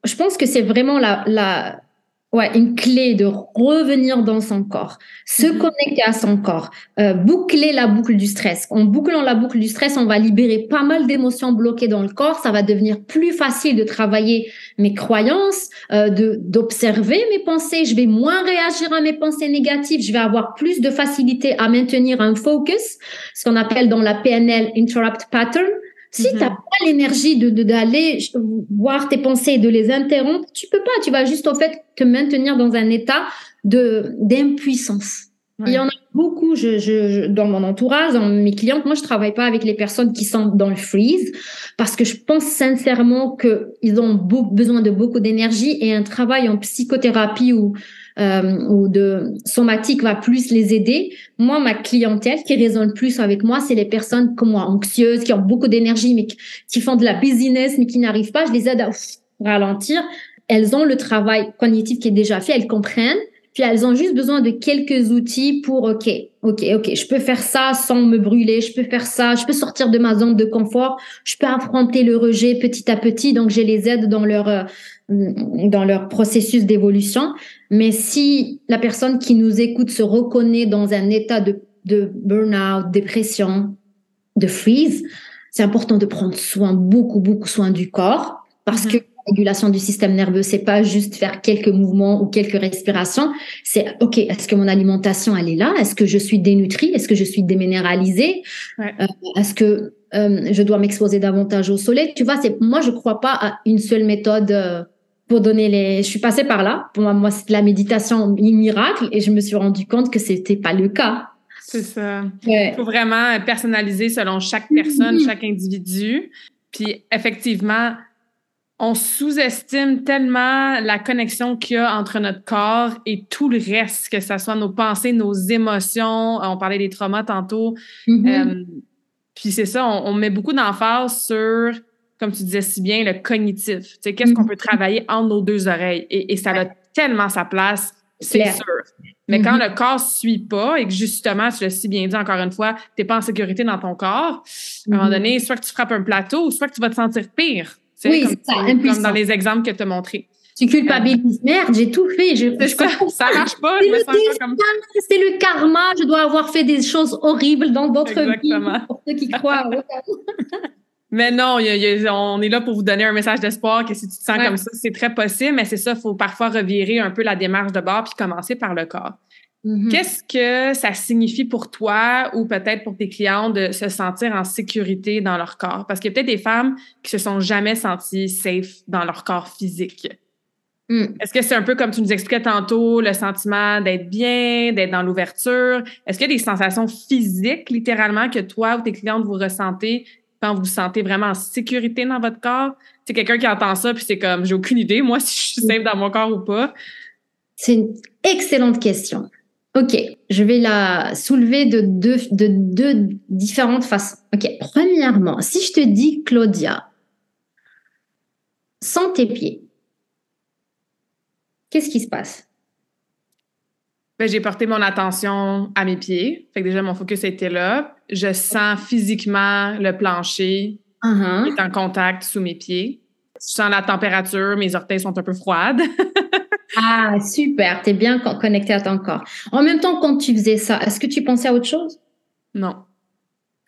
Je pense que c'est vraiment la, la, Ouais, une clé de revenir dans son corps, se Mhm. connecter à son corps, euh, boucler la boucle du stress. En bouclant la boucle du stress, on va libérer pas mal d'émotions bloquées dans le corps. Ça va devenir plus facile de travailler mes croyances, euh, de d'observer mes pensées. Je vais moins réagir à mes pensées négatives. Je vais avoir plus de facilité à maintenir un focus, ce qu'on appelle dans la PNL interrupt pattern. Si Mhm. tu n'as pas l'énergie de de- d'aller voir tes pensées et de les interrompre, tu peux pas. Tu vas juste en fait te maintenir dans un état de d'impuissance. Ouais. Il y en a beaucoup je, je, je- dans mon entourage, dans mes clientes. Moi, je travaille pas avec les personnes qui sont dans le freeze parce que je pense sincèrement qu'ils ont beau- besoin de beaucoup d'énergie et un travail en psychothérapie ou, euh, ou de somatique va plus les aider. Moi, ma clientèle qui résonne plus avec moi, c'est les personnes comme moi, anxieuses, qui ont beaucoup d'énergie, mais qui, font de la business, mais qui n'arrivent pas. Je les aide à ralentir. Elles ont le travail cognitif qui est déjà fait, elles comprennent. Puis elles ont juste besoin de quelques outils pour, OK, OK, OK, je peux faire ça sans me brûler, je peux faire ça, je peux sortir de ma zone de confort, je peux affronter le rejet petit à petit. Donc, je les aide dans leur, euh, dans leur processus d'évolution. Mais si la personne qui nous écoute se reconnaît dans un état de, de burn-out, dépression, de freeze, c'est important de prendre soin, beaucoup, beaucoup soin du corps parce Mhm. que régulation du système nerveux, c'est pas juste faire quelques mouvements ou quelques respirations. C'est OK. Est-ce que mon alimentation elle est là? Est-ce que je suis dénutrie? Est-ce que je suis déminéralisée? Ouais. Euh, Est-ce que euh, je dois m'exposer davantage au soleil? Tu vois, c'est moi je crois pas à une seule méthode. euh, pour donner les, je suis passée par là. Pour moi, moi c'est la méditation miracle et je me suis rendu compte que c'était pas le cas. C'est ça. Ouais. Il faut vraiment personnaliser selon chaque personne, chaque individu. Puis effectivement, on sous-estime tellement la connexion qu'il y a entre notre corps et tout le reste, que ce soit nos pensées, nos émotions. On parlait des traumas tantôt. Mhm. Euh, puis c'est ça, on, on met beaucoup d'emphase sur, comme tu disais si bien, le cognitif. Tu sais, qu'est-ce qu'on peut travailler entre nos deux oreilles? Et, et ça a tellement sa place, c'est sûr. Mais quand Mhm. le corps suit pas et que justement, tu l'as si bien dit encore une fois, t'es pas en sécurité dans ton corps, à un moment donné, soit que tu frappes un plateau, soit que tu vas te sentir pire. Oui, comme, ça, tu- comme dans les exemples que tu as montrés. Tu culpabilises. Merde, j'ai tout fait. Je, ça, ça marche pas, C'est le comme le karma. Je dois avoir fait des choses horribles dans d'autres vies. Exactement. Pour ceux qui croient. Mais non, il y a- il y a- on est là pour vous donner un message d'espoir que si tu te sens Ouais. comme ça, c'est très possible, mais c'est ça, il faut parfois revirer un peu la démarche de bord puis commencer par le corps. Mhm. Qu'est-ce que ça signifie pour toi ou peut-être pour tes clients de se sentir en sécurité dans leur corps? Parce qu'il y a peut-être des femmes qui se sont jamais senties safe dans leur corps physique. Mm. Est-ce que c'est un peu comme tu nous expliquais tantôt, le sentiment d'être bien, d'être dans l'ouverture? Est-ce qu'il y a des sensations physiques, littéralement, que toi ou tes clientes vous ressentez quand vous vous sentez vraiment en sécurité dans votre corps? C'est quelqu'un qui entend ça puis c'est comme, j'ai aucune idée, moi, si je suis safe dans mon corps ou pas. C'est une excellente question. Ok, je vais la soulever de deux, de deux différentes façons. Ok, premièrement, si je te dis, Claudia, sans tes pieds, qu'est-ce qui se passe? Ben, j'ai porté mon attention à mes pieds. Fait que déjà, mon focus était là. Je sens physiquement le plancher Uh-huh. qui est en contact sous mes pieds. Je sens la température, mes orteils sont un peu froides. Ah, super, tu es bien co- connecté à ton corps. En même temps, quand tu faisais ça, est-ce que tu pensais à autre chose? non.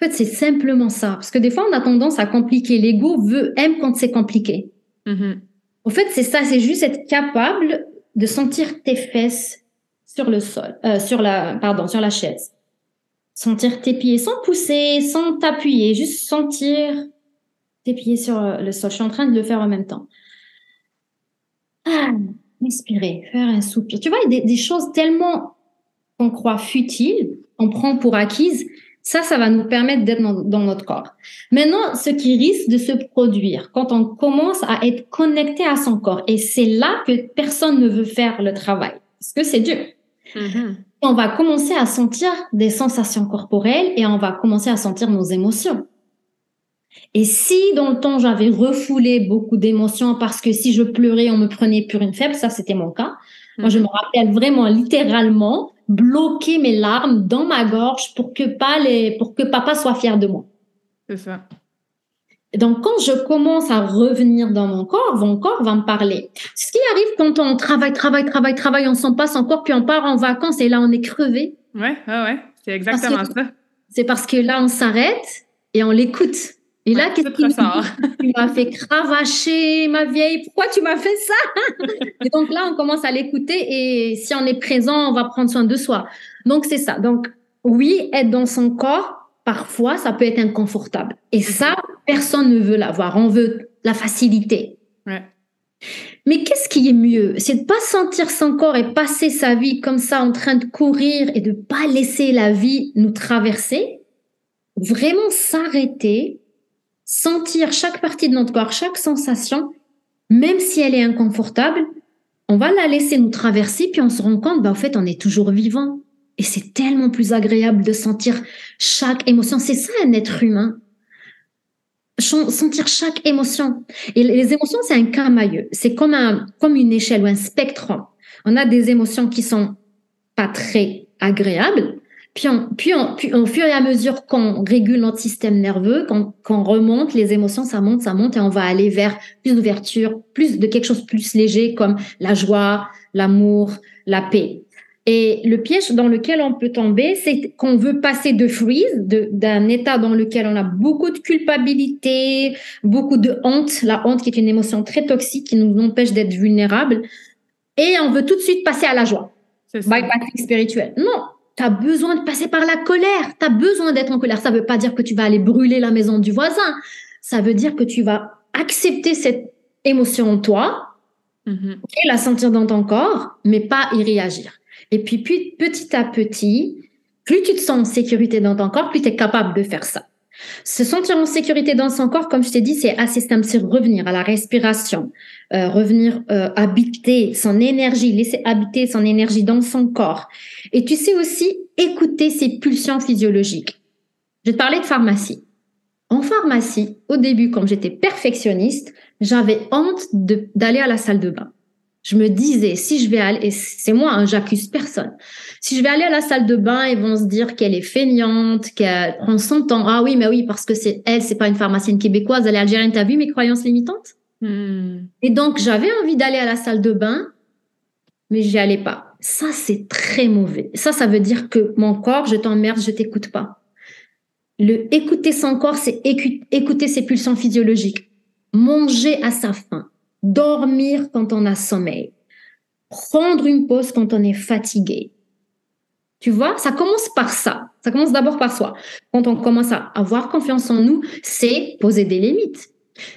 En fait, c'est simplement ça. Parce que des fois, on a tendance à compliquer. L'ego veut, aime quand c'est compliqué. Mhm. En fait, c'est ça, c'est juste être capable de sentir tes fesses sur le sol, euh, sur la, pardon, sur la chaise. Sentir tes pieds sans pousser, sans t'appuyer, juste sentir tes pieds sur euh, le sol. Je suis en train de le faire en même temps. Ah, inspirer, faire un soupir. Tu vois, des, des choses tellement qu'on croit futiles, qu'on prend pour acquises, ça, ça va nous permettre d'être dans, dans notre corps. Maintenant, ce qui risque de se produire quand on commence à être connecté à son corps, et c'est là que personne ne veut faire le travail, parce que c'est dur. Mhm. On va commencer à sentir des sensations corporelles et on va commencer à sentir nos émotions. Et si dans le temps j'avais refoulé beaucoup d'émotions parce que si je pleurais on me prenait pour une faible, ça c'était mon cas. Moi je me rappelle vraiment littéralement bloquer mes larmes dans ma gorge pour que pas les, pour que papa soit fier de moi. C'est ça. Donc, quand je commence à revenir dans mon corps, mon corps va me parler. Ce qui arrive quand on travaille, travaille, travaille, travaille, on s'en passe encore, puis on part en vacances et là, on est crevé. Ouais, ouais, ouais. C'est exactement ça. C'est parce que là, on s'arrête et on l'écoute. Et là, qu'est-ce que tu m'as fait cravacher, ma vieille Pourquoi tu m'as fait ça? Et donc là, on commence à l'écouter et si on est présent, on va prendre soin de soi. Donc c'est ça. Donc oui, être dans son corps, parfois, ça peut être inconfortable. Et ça, personne ne veut l'avoir. On veut la facilité. Mais qu'est-ce qui est mieux? C'est de pas sentir son corps et passer sa vie comme ça en train de courir et de pas laisser la vie nous traverser? Vraiment s'arrêter, sentir chaque partie de notre corps, chaque sensation, même si elle est inconfortable, on va la laisser nous traverser, puis on se rend compte, bah, en fait, on est toujours vivant. Et c'est tellement plus agréable de sentir chaque émotion. C'est ça un être humain. Sentir chaque émotion. Et les émotions, c'est un camailleux. C'est comme un, comme une échelle ou un spectre. On a des émotions qui sont pas très agréables. Puis, puis, puis au fur et à mesure qu'on régule notre système nerveux, qu'on remonte les émotions, ça monte, ça monte et on va aller vers plus d'ouverture, plus de quelque chose de plus léger comme la joie, l'amour, la paix. Et le piège dans lequel on peut tomber, c'est qu'on veut passer de freeze, d'un état dans lequel on a beaucoup de culpabilité, beaucoup de honte, la honte qui est une émotion très toxique qui nous empêche d'être vulnérables, et on veut tout de suite passer à la joie. Bypassing spirituel. Non, tu as besoin de passer par la colère, tu as besoin d'être en colère. Ça veut pas dire que tu vas aller brûler la maison du voisin, ça veut dire que tu vas accepter cette émotion en toi, mm-hmm. et la sentir dans ton corps, mais pas y réagir. Et puis, petit à petit, plus tu te sens en sécurité dans ton corps, plus tu es capable de faire ça. Se sentir en sécurité dans son corps, comme je t'ai dit, c'est assez simple, c'est revenir à la respiration, euh, revenir euh, habiter son énergie, laisser habiter son énergie dans son corps. Et tu sais aussi écouter ses pulsions physiologiques. Je te parlais de pharmacie. En pharmacie, au début, quand j'étais perfectionniste, j'avais honte d'aller à la salle de bain je me disais, si je vais aller, et c'est moi, hein, j'accuse personne. Si je vais aller à la salle de bain, ils vont se dire qu'elle est feignante, qu'elle prend son temps. Ah oui, mais oui, parce que c'est elle, c'est pas une pharmacienne québécoise, elle est algérienne. T'as vu mes croyances limitantes? Hmm. Et donc, j'avais envie d'aller à la salle de bain, mais j'y allais pas. Ça, c'est très mauvais. Ça, ça veut dire que mon corps, je t'emmerde, je t'écoute pas. Le écouter son corps, c'est écouter ses pulsions physiologiques. Manger à sa faim dormir quand on a sommeil, prendre une pause quand on est fatigué. Tu vois, ça commence par ça. Ça commence d'abord par soi. Quand on commence à avoir confiance en nous, c'est poser des limites.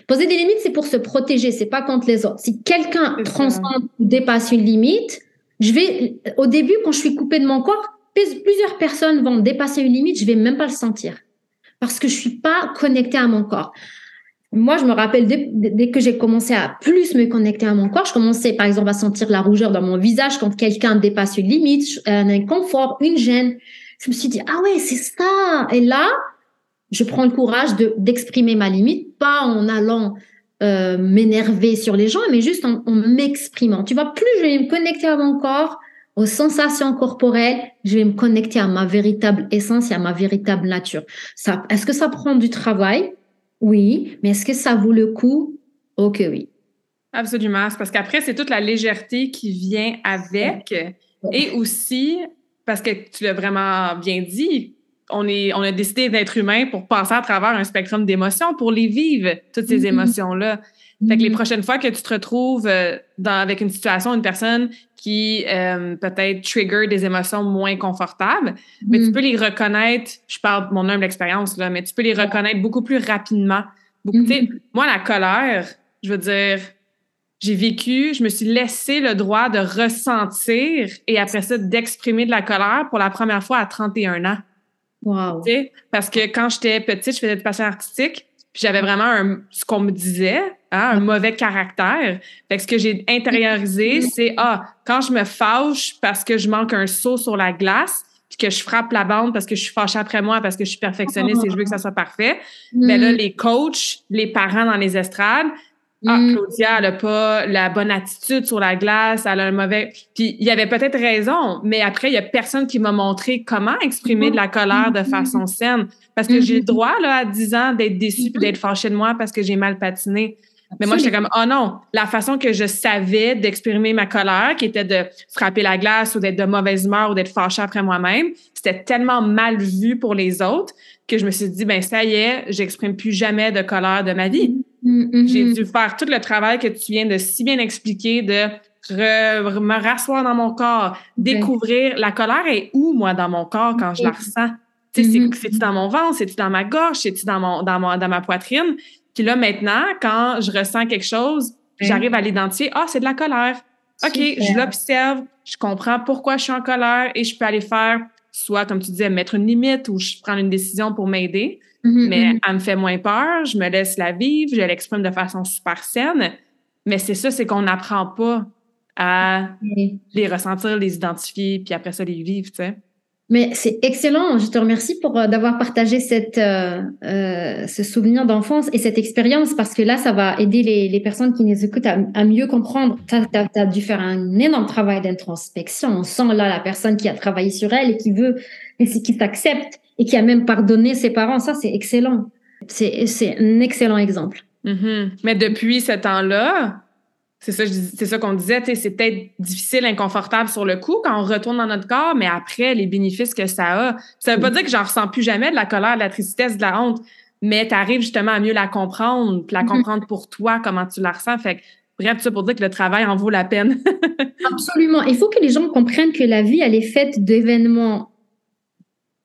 Poser des limites, c'est pour se protéger, c'est pas contre les autres. Si quelqu'un transcende ou dépasse une limite, je vais, au début, quand je suis coupée de mon corps, plusieurs personnes vont dépasser une limite, je vais même pas le sentir. Parce que je suis pas connectée à mon corps moi, je me rappelle dès, que j'ai commencé à plus me connecter à mon corps, je commençais par exemple à sentir la rougeur dans mon visage quand quelqu'un dépasse une limite, un inconfort, une gêne. Je me suis dit, ah ouais, c'est ça. Et là, je prends le courage de d'exprimer ma limite, pas en allant euh, m'énerver sur les gens, mais juste en, en m'exprimant. Tu vois, plus je vais me connecter à mon corps, aux sensations corporelles, je vais me connecter à ma véritable essence et à ma véritable nature. Ça, est-ce que ça prend du travail? Oui, mais est-ce que ça vaut le coup? Ok, oui. Absolument. parce qu'après, c'est toute la légèreté qui vient avec. Et aussi, parce que tu l'as vraiment bien dit, on, est, on a décidé d'être humain pour passer à travers un spectrum d'émotions, pour les vivre, toutes ces mm-hmm. émotions-là. Fait que les mm-hmm. prochaines fois que tu te retrouves euh, dans, avec une situation, une personne qui euh, peut-être trigger des émotions moins confortables, mais tu mm-hmm. peux les reconnaître, je parle de mon humble expérience, là, mais tu peux les reconnaître beaucoup plus rapidement. Beaucoup, mm-hmm. Moi, la colère, je veux dire, j'ai vécu, je me suis laissé le droit de ressentir et après ça, d'exprimer de la colère pour la première fois à 31 ans. Wow. Parce que quand j'étais petite, je faisais du patient artistique j'avais vraiment un, ce qu'on me disait, hein, un mauvais caractère. Fait que ce que j'ai intériorisé, mm-hmm. c'est ah, quand je me fâche parce que je manque un saut sur la glace, puis que je frappe la bande parce que je suis fâchée après moi, parce que je suis perfectionniste et je veux que ça soit parfait. Mais ben là, mm-hmm. les coachs, les parents dans les estrades, ah, mm. Claudia, elle a pas la bonne attitude sur la glace, elle a un mauvais. Puis il y avait peut-être raison, mais après, il y a personne qui m'a montré comment exprimer de la colère de façon saine. Parce que j'ai le droit, là, à 10 ans, d'être déçue puis d'être fâchée de moi parce que j'ai mal patiné. Mais moi, j'étais comme, oh non, la façon que je savais d'exprimer ma colère, qui était de frapper la glace ou d'être de mauvaise humeur ou d'être fâchée après moi-même, c'était tellement mal vu pour les autres que je me suis dit, ben ça y est, j'exprime plus jamais de colère de ma vie. Mm-hmm. J'ai dû faire tout le travail que tu viens de si bien expliquer, de me rasseoir dans mon corps, découvrir la colère est où, moi, dans mon corps quand je la ressens? Mm-hmm. C'est-tu dans mon ventre? C'est-tu dans ma gorge? C'est-tu dans, mon, dans, mon, dans ma poitrine? Puis là, maintenant, quand je ressens quelque chose, j'arrive à l'identifier. Ah, c'est de la colère. OK, je l'observe, je comprends pourquoi je suis en colère et je peux aller faire soit, comme tu disais, mettre une limite ou je prends une décision pour m'aider. Mm-hmm, mais mm-hmm. elle me fait moins peur, je me laisse la vivre, je l'exprime de façon super saine. Mais c'est ça, c'est qu'on n'apprend pas à les ressentir, les identifier, puis après ça, les vivre, tu sais. Mais c'est excellent. Je te remercie pour euh, d'avoir partagé cette, euh, euh, ce souvenir d'enfance et cette expérience parce que là, ça va aider les, les personnes qui nous écoutent à, à mieux comprendre. Tu as, dû faire un énorme travail d'introspection. On sent là la personne qui a travaillé sur elle et qui veut, et qui s'accepte et qui a même pardonné ses parents. Ça, c'est excellent. C'est un excellent exemple. Mm-hmm. Mais depuis ce temps-là, c'est ça, c'est ça qu'on disait, c'est peut-être difficile, inconfortable sur le coup quand on retourne dans notre corps, mais après, les bénéfices que ça a, ça veut pas dire que j'en ressens plus jamais de la colère, de la tristesse, de la honte, mais tu arrives justement à mieux la comprendre, puis la mm-hmm. comprendre pour toi, comment tu la ressens. Fait que, bref, ça pour dire que le travail en vaut la peine. Absolument. Il faut que les gens comprennent que la vie, elle est faite d'événements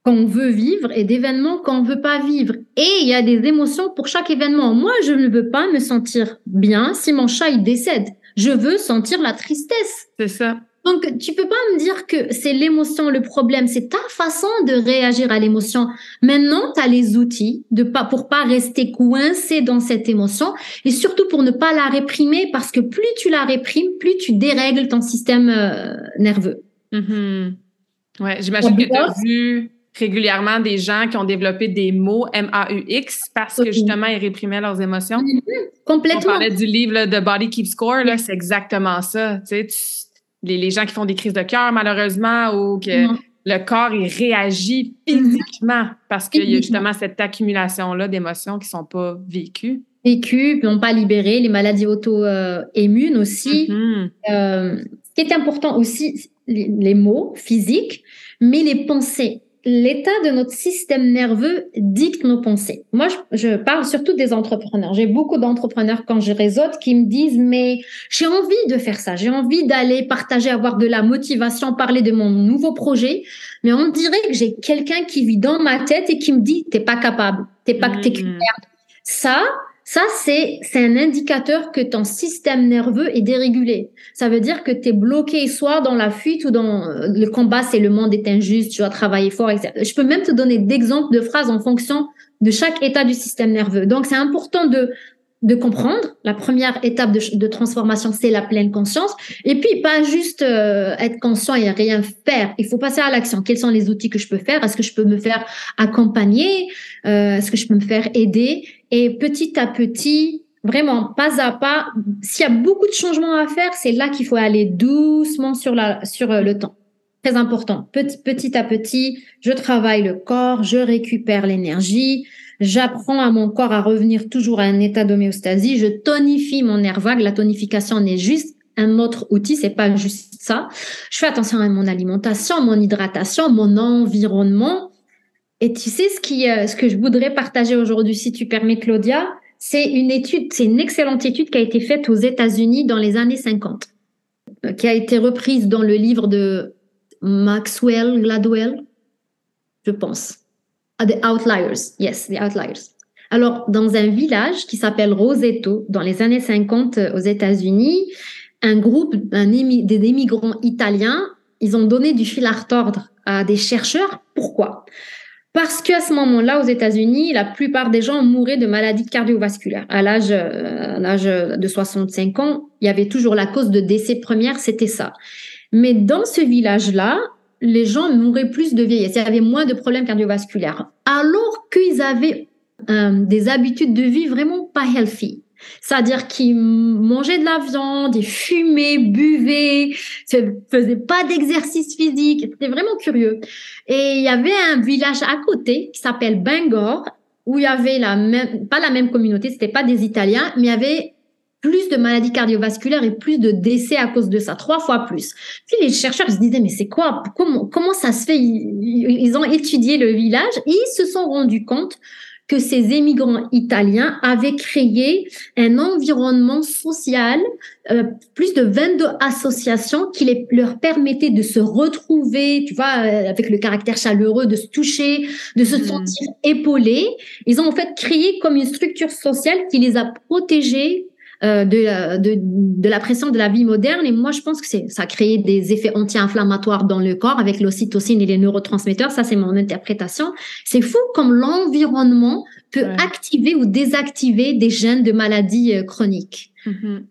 qu'on veut vivre et d'événements qu'on ne veut pas vivre. Et il y a des émotions pour chaque événement. Moi, je ne veux pas me sentir bien si mon chat il décède. Je veux sentir la tristesse. C'est ça. Donc, tu peux pas me dire que c'est l'émotion le problème, c'est ta façon de réagir à l'émotion. Maintenant, tu as les outils de pas pour pas rester coincé dans cette émotion et surtout pour ne pas la réprimer parce que plus tu la réprimes, plus tu dérègles ton système euh, nerveux. Mm Ouais, j'imagine que tu as vu régulièrement des gens qui ont développé des mots M-A-U-X parce que justement, ils réprimaient leurs émotions. Mm-hmm. Complètement. On parlait du livre de Body Keep Score, là, c'est exactement ça. Tu sais, les, gens qui font des crises de cœur, malheureusement, ou que le corps, il réagit physiquement parce qu'il y a justement cette accumulation-là d'émotions qui sont pas vécues. Vécues, puis non pas libérées, les maladies auto-immunes aussi. Mm-hmm. Euh, ce qui est important aussi, les mots physiques, mais les pensées l'état de notre système nerveux dicte nos pensées. Moi, je, parle surtout des entrepreneurs. J'ai beaucoup d'entrepreneurs quand je réseaute qui me disent, mais j'ai envie de faire ça. J'ai envie d'aller partager, avoir de la motivation, parler de mon nouveau projet. Mais on dirait que j'ai quelqu'un qui vit dans ma tête et qui me dit, t'es pas capable. T'es pas, t'es mmh. merde. Ça, ça, c'est, c'est un indicateur que ton système nerveux est dérégulé. Ça veut dire que tu es bloqué soit dans la fuite ou dans euh, le combat, c'est le monde est injuste, tu dois travailler fort, etc. Je peux même te donner d'exemples de phrases en fonction de chaque état du système nerveux. Donc, c'est important de, de comprendre. La première étape de, transformation, c'est la pleine conscience. Et puis, pas juste euh, être conscient et rien faire. Il faut passer à l'action. Quels sont les outils que je peux faire? Est-ce que je peux me faire accompagner? Euh, Est-ce que je peux me faire aider? Et petit à petit, vraiment pas à pas, s'il y a beaucoup de changements à faire, c'est là qu'il faut aller doucement sur, la, sur euh, le temps. Très important. Petit, petit à petit, je travaille le corps, je récupère l'énergie, j'apprends à mon corps à revenir toujours à un état d'homéostasie, je tonifie mon nerf vague. La tonification n'est juste un autre outil, c'est pas juste ça. Je fais attention à mon alimentation, mon hydratation, mon environnement. Et tu sais ce, qui, euh, ce que je voudrais partager aujourd'hui, si tu permets, Claudia, c'est une étude, c'est une excellente étude qui a été faite aux États-Unis dans les années 50, euh, qui a été reprise dans le livre de Maxwell Gladwell, je pense. Ah, the Outliers, yes, The Outliers. Alors, dans un village qui s'appelle Roseto, dans les années 50 euh, aux États-Unis, un groupe un italiens, ils ont donné du fil à retordre à des chercheurs. Pourquoi? Parce qu'à ce moment-là, aux États-Unis, la plupart des gens mouraient de maladies cardiovasculaires. À l'âge, euh, à l'âge de 65 ans, il y avait toujours la cause de décès première, c'était ça. Mais dans ce village-là, les gens mouraient plus de vieillesse. Il y avait moins de problèmes cardiovasculaires. Alors qu'ils avaient euh, des habitudes de vie vraiment pas healthy. C'est-à-dire qu'ils mangeaient de la viande, ils fumaient, buvaient, faisaient pas d'exercice physique. C'était vraiment curieux. Et il y avait un village à côté qui s'appelle Bangor où il y avait la même, pas la même communauté, c'était pas des Italiens, mais il y avait plus de maladies cardiovasculaires et plus de décès à cause de ça, trois fois plus. Puis les chercheurs se disaient, mais c'est quoi? Comment, comment ça se fait? Ils, ont étudié le village et ils se sont rendus compte que ces émigrants italiens avaient créé un environnement social, euh, plus de 22 associations qui les, leur permettaient de se retrouver, tu vois, euh, avec le caractère chaleureux, de se toucher, de se mmh. sentir épaulés. Ils ont en fait créé comme une structure sociale qui les a protégés euh, de, de, de, la pression de la vie moderne. Et moi, je pense que c'est, ça a créé des effets anti-inflammatoires dans le corps avec l'ocytocine et les neurotransmetteurs. Ça, c'est mon interprétation. C'est fou comme l'environnement peut activer ou désactiver des gènes de maladies euh, chroniques. Mm-hmm.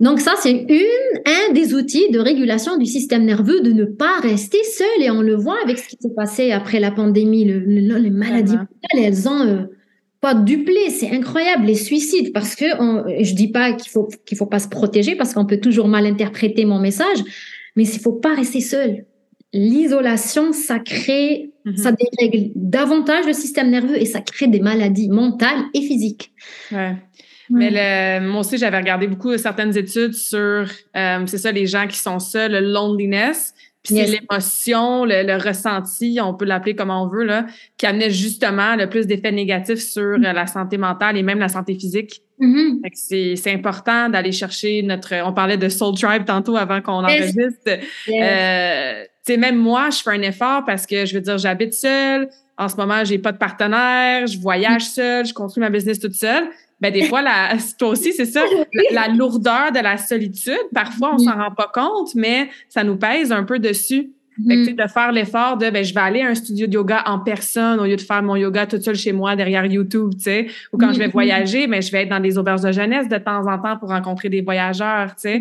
Donc ça, c'est une, un des outils de régulation du système nerveux de ne pas rester seul. Et on le voit avec ce qui s'est passé après la pandémie. Le, les maladies elles ont... Euh, pas duplé, c'est incroyable les suicides parce que on, je dis pas qu'il faut qu'il faut pas se protéger parce qu'on peut toujours mal interpréter mon message, mais il faut pas rester seul. L'isolation, ça crée, mhm. ça dérègle davantage le système nerveux et ça crée des maladies mentales et physiques. Ouais. Mais moi aussi, j'avais regardé beaucoup certaines études sur, euh, c'est ça, les gens qui sont seuls, le loneliness. Puis c'est l'émotion, le, ressenti, on peut l'appeler comme on veut, là, qui amenait justement le plus d'effets négatifs sur mm. euh, la santé mentale et même la santé physique. Mm-hmm. C'est important d'aller chercher notre... On parlait de Soul Tribe tantôt avant qu'on enregistre. Euh, tu sais, même moi, je fais un effort parce que, je veux dire, j'habite seule. En ce moment, j'ai pas de partenaire. Je voyage mm. seule. Je construis ma business toute seule ben des fois, la, toi aussi, c'est ça, la, lourdeur de la solitude, parfois, on s'en rend pas compte, mais ça nous pèse un peu dessus. Fait que, de faire l'effort de ben je vais aller à un studio de yoga en personne au lieu de faire mon yoga tout seul chez moi derrière YouTube, tu sais. Ou quand je vais voyager, ben, je vais être dans des auberges de jeunesse de temps en temps pour rencontrer des voyageurs, tu sais.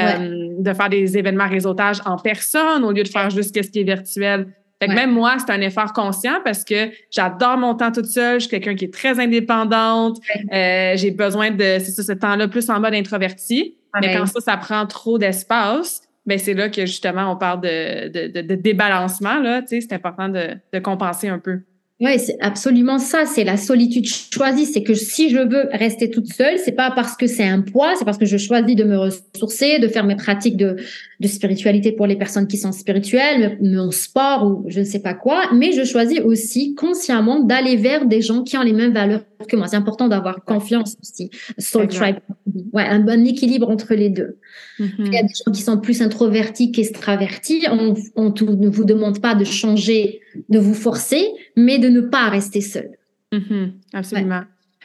Euh, de faire des événements réseautage en personne au lieu de faire juste ce qui est virtuel. Fait que même moi, c'est un effort conscient parce que j'adore mon temps toute seule. Je suis quelqu'un qui est très indépendante. Euh, j'ai besoin de, c'est ça, ce temps-là plus en mode introverti. Mais quand ça, ça prend trop d'espace, ben c'est là que justement on parle de, de, de, débalancement. Là, c'est important de, de compenser un peu. Oui, c'est absolument ça. C'est la solitude choisie. C'est que si je veux rester toute seule, c'est pas parce que c'est un poids, c'est parce que je choisis de me ressourcer, de faire mes pratiques de, de spiritualité pour les personnes qui sont spirituelles, mon sport ou je ne sais pas quoi. Mais je choisis aussi consciemment d'aller vers des gens qui ont les mêmes valeurs que moi. C'est important d'avoir confiance aussi. Soul tribe. Ouais, un bon équilibre entre les deux. Mm-hmm. Il y a des gens qui sont plus introvertis qu'extravertis. On, on ne vous demande pas de changer, de vous forcer, mais de ne pas rester seul. Mm-hmm. Absolument.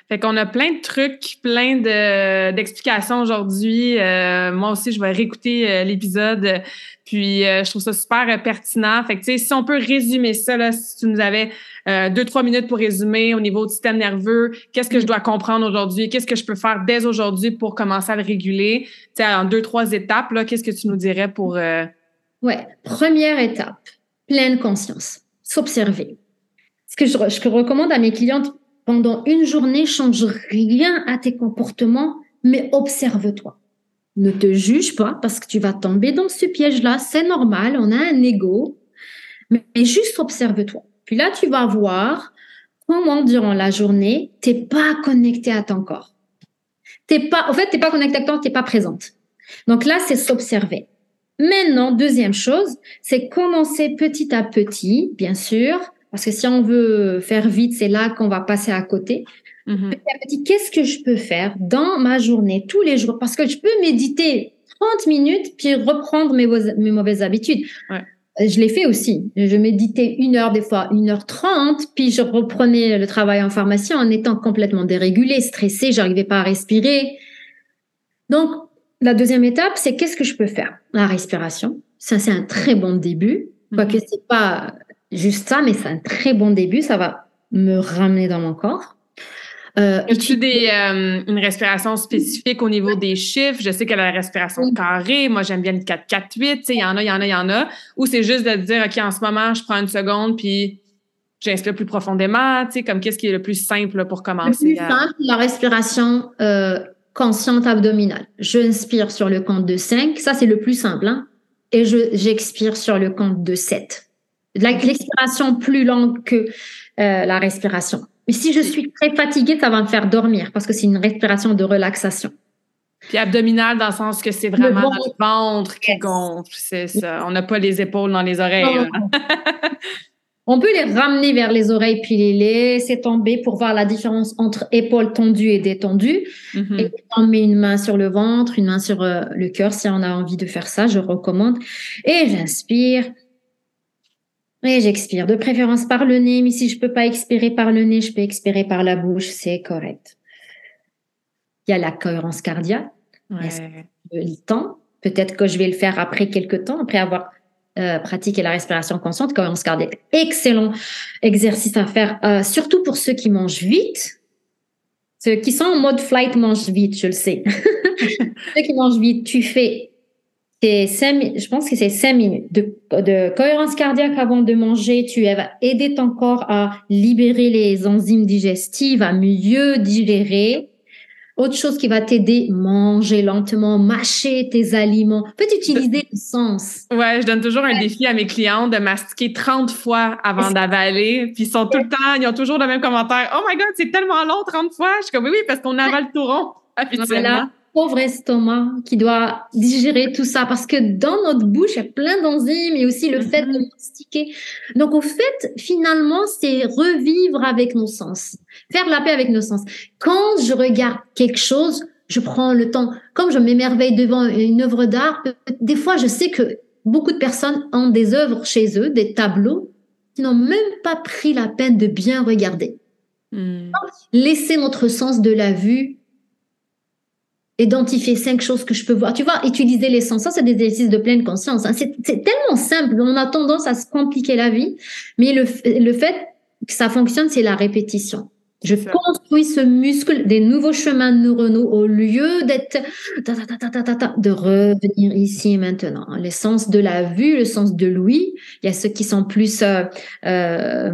Fait qu'on a plein de trucs, plein de, d'explications aujourd'hui. Euh, moi aussi, je vais réécouter euh, l'épisode. Puis, euh, je trouve ça super pertinent. Fait que, tu sais, si on peut résumer ça, là, si tu nous avais deux, trois minutes pour résumer au niveau du système nerveux, qu'est-ce que je dois comprendre aujourd'hui? Qu'est-ce que je peux faire dès aujourd'hui pour commencer à le réguler? Tu sais, en deux, trois étapes, là, qu'est-ce que tu nous dirais pour... Ouais. Première étape, pleine conscience. S'observer. Ce que je, je recommande à mes clientes pendant une journée, change rien à tes comportements, mais observe-toi. Ne te juge pas parce que tu vas tomber dans ce piège-là. C'est normal, on a un ego, mais juste observe-toi. Puis là, tu vas voir comment durant la journée, t'es pas connecté à ton corps. T'es pas, en fait, t'es pas connecté à ton corps, t'es pas présente. Donc là, c'est s'observer. Maintenant, deuxième chose, c'est commencer petit à petit, bien sûr, parce que si on veut faire vite, c'est là qu'on va passer à côté. Mm qu'est-ce que je peux faire dans ma journée, tous les jours? Parce que je peux méditer 30 minutes, puis reprendre mes, mes mauvaises habitudes. Ouais. Je l'ai fait aussi. Je méditais une heure, des fois une heure trente, puis je reprenais le travail en pharmacie en étant complètement dérégulée, stressée, j'arrivais pas à respirer. Donc, la deuxième étape, c'est qu'est-ce que je peux faire? La respiration. Ça, c'est un très bon début. Quoique mm-hmm. c'est pas juste ça, mais c'est un très bon début. Ça va me ramener dans mon corps. Euh, As-tu des, euh, une respiration spécifique au niveau des chiffres? Je sais qu'elle a la respiration carrée. Moi, j'aime bien le 4-4-8. Il y en a, il y en a, il y en a. Ou c'est juste de dire, OK, en ce moment, je prends une seconde, puis j'inspire plus profondément, tu sais, comme qu'est-ce qui est le plus simple pour commencer? Le plus simple, la respiration euh, consciente abdominale. Je inspire sur le compte de 5, ça c'est le plus simple, hein, et je j'expire sur le compte de 7. L'expiration plus longue que euh, la respiration. Mais si je suis très fatiguée, ça va me faire dormir parce que c'est une respiration de relaxation. Puis abdominal dans le sens que c'est vraiment le notre ventre qui gonfle, c'est ça. On n'a pas les épaules dans les oreilles. On peut les ramener vers les oreilles puis les laisser tomber pour voir la différence entre épaules tendues et détendues. Mm-hmm. Et on met une main sur le ventre, une main sur euh, le cœur si on a envie de faire ça, je recommande. Et j'inspire. Et j'expire, de préférence par le nez, mais si je peux pas expirer par le nez, je peux expirer par la bouche, c'est correct. Il y a la cohérence cardiaque. Ouais. Le temps. Peut-être que je vais le faire après quelques temps, après avoir euh, pratiqué la respiration consciente, cohérence cardiaque. Excellent exercice à faire, euh, surtout pour ceux qui mangent vite. Ceux qui sont en mode flight mangent vite, je le sais. ceux qui mangent vite, tu fais cinq, je pense que c'est cinq minutes de, de, cohérence cardiaque avant de manger. Tu vas aider ton corps à libérer les enzymes digestives, à mieux digérer. Autre chose qui va t'aider, manger lentement, mâcher tes aliments. Peut utiliser le sens. Ouais, je donne toujours un défi à mes clients de mastiquer 30 fois avant d'avaler. Puis ils sont tout le temps, ils ont toujours le même commentaire. Oh my God, c'est tellement long, 30 fois. Je suis comme, oui, oui, parce qu'on avale tout rond habituellement pauvre estomac qui doit digérer tout ça parce que dans notre bouche, il y a plein d'enzymes et aussi le fait de mm-hmm. mastiquer. Donc, au fait, finalement, c'est revivre avec nos sens, faire la paix avec nos sens. Quand je regarde quelque chose, je prends le temps. Comme je m'émerveille devant une œuvre d'art, des fois, je sais que beaucoup de personnes ont des œuvres chez eux, des tableaux, qui n'ont même pas pris la peine de bien regarder. Mm. Laisser notre sens de la vue identifier cinq choses que je peux voir. Tu vois, utiliser les sens, ça, c'est des exercices de pleine conscience. Hein. C'est tellement simple. On a tendance à se compliquer la vie, mais le, le fait que ça fonctionne, c'est la répétition. Je construis ce muscle des nouveaux chemins neuronaux au lieu d'être de revenir ici et maintenant. Les sens de la vue, le sens de l'ouïe. Il y a ceux qui sont plus euh, euh,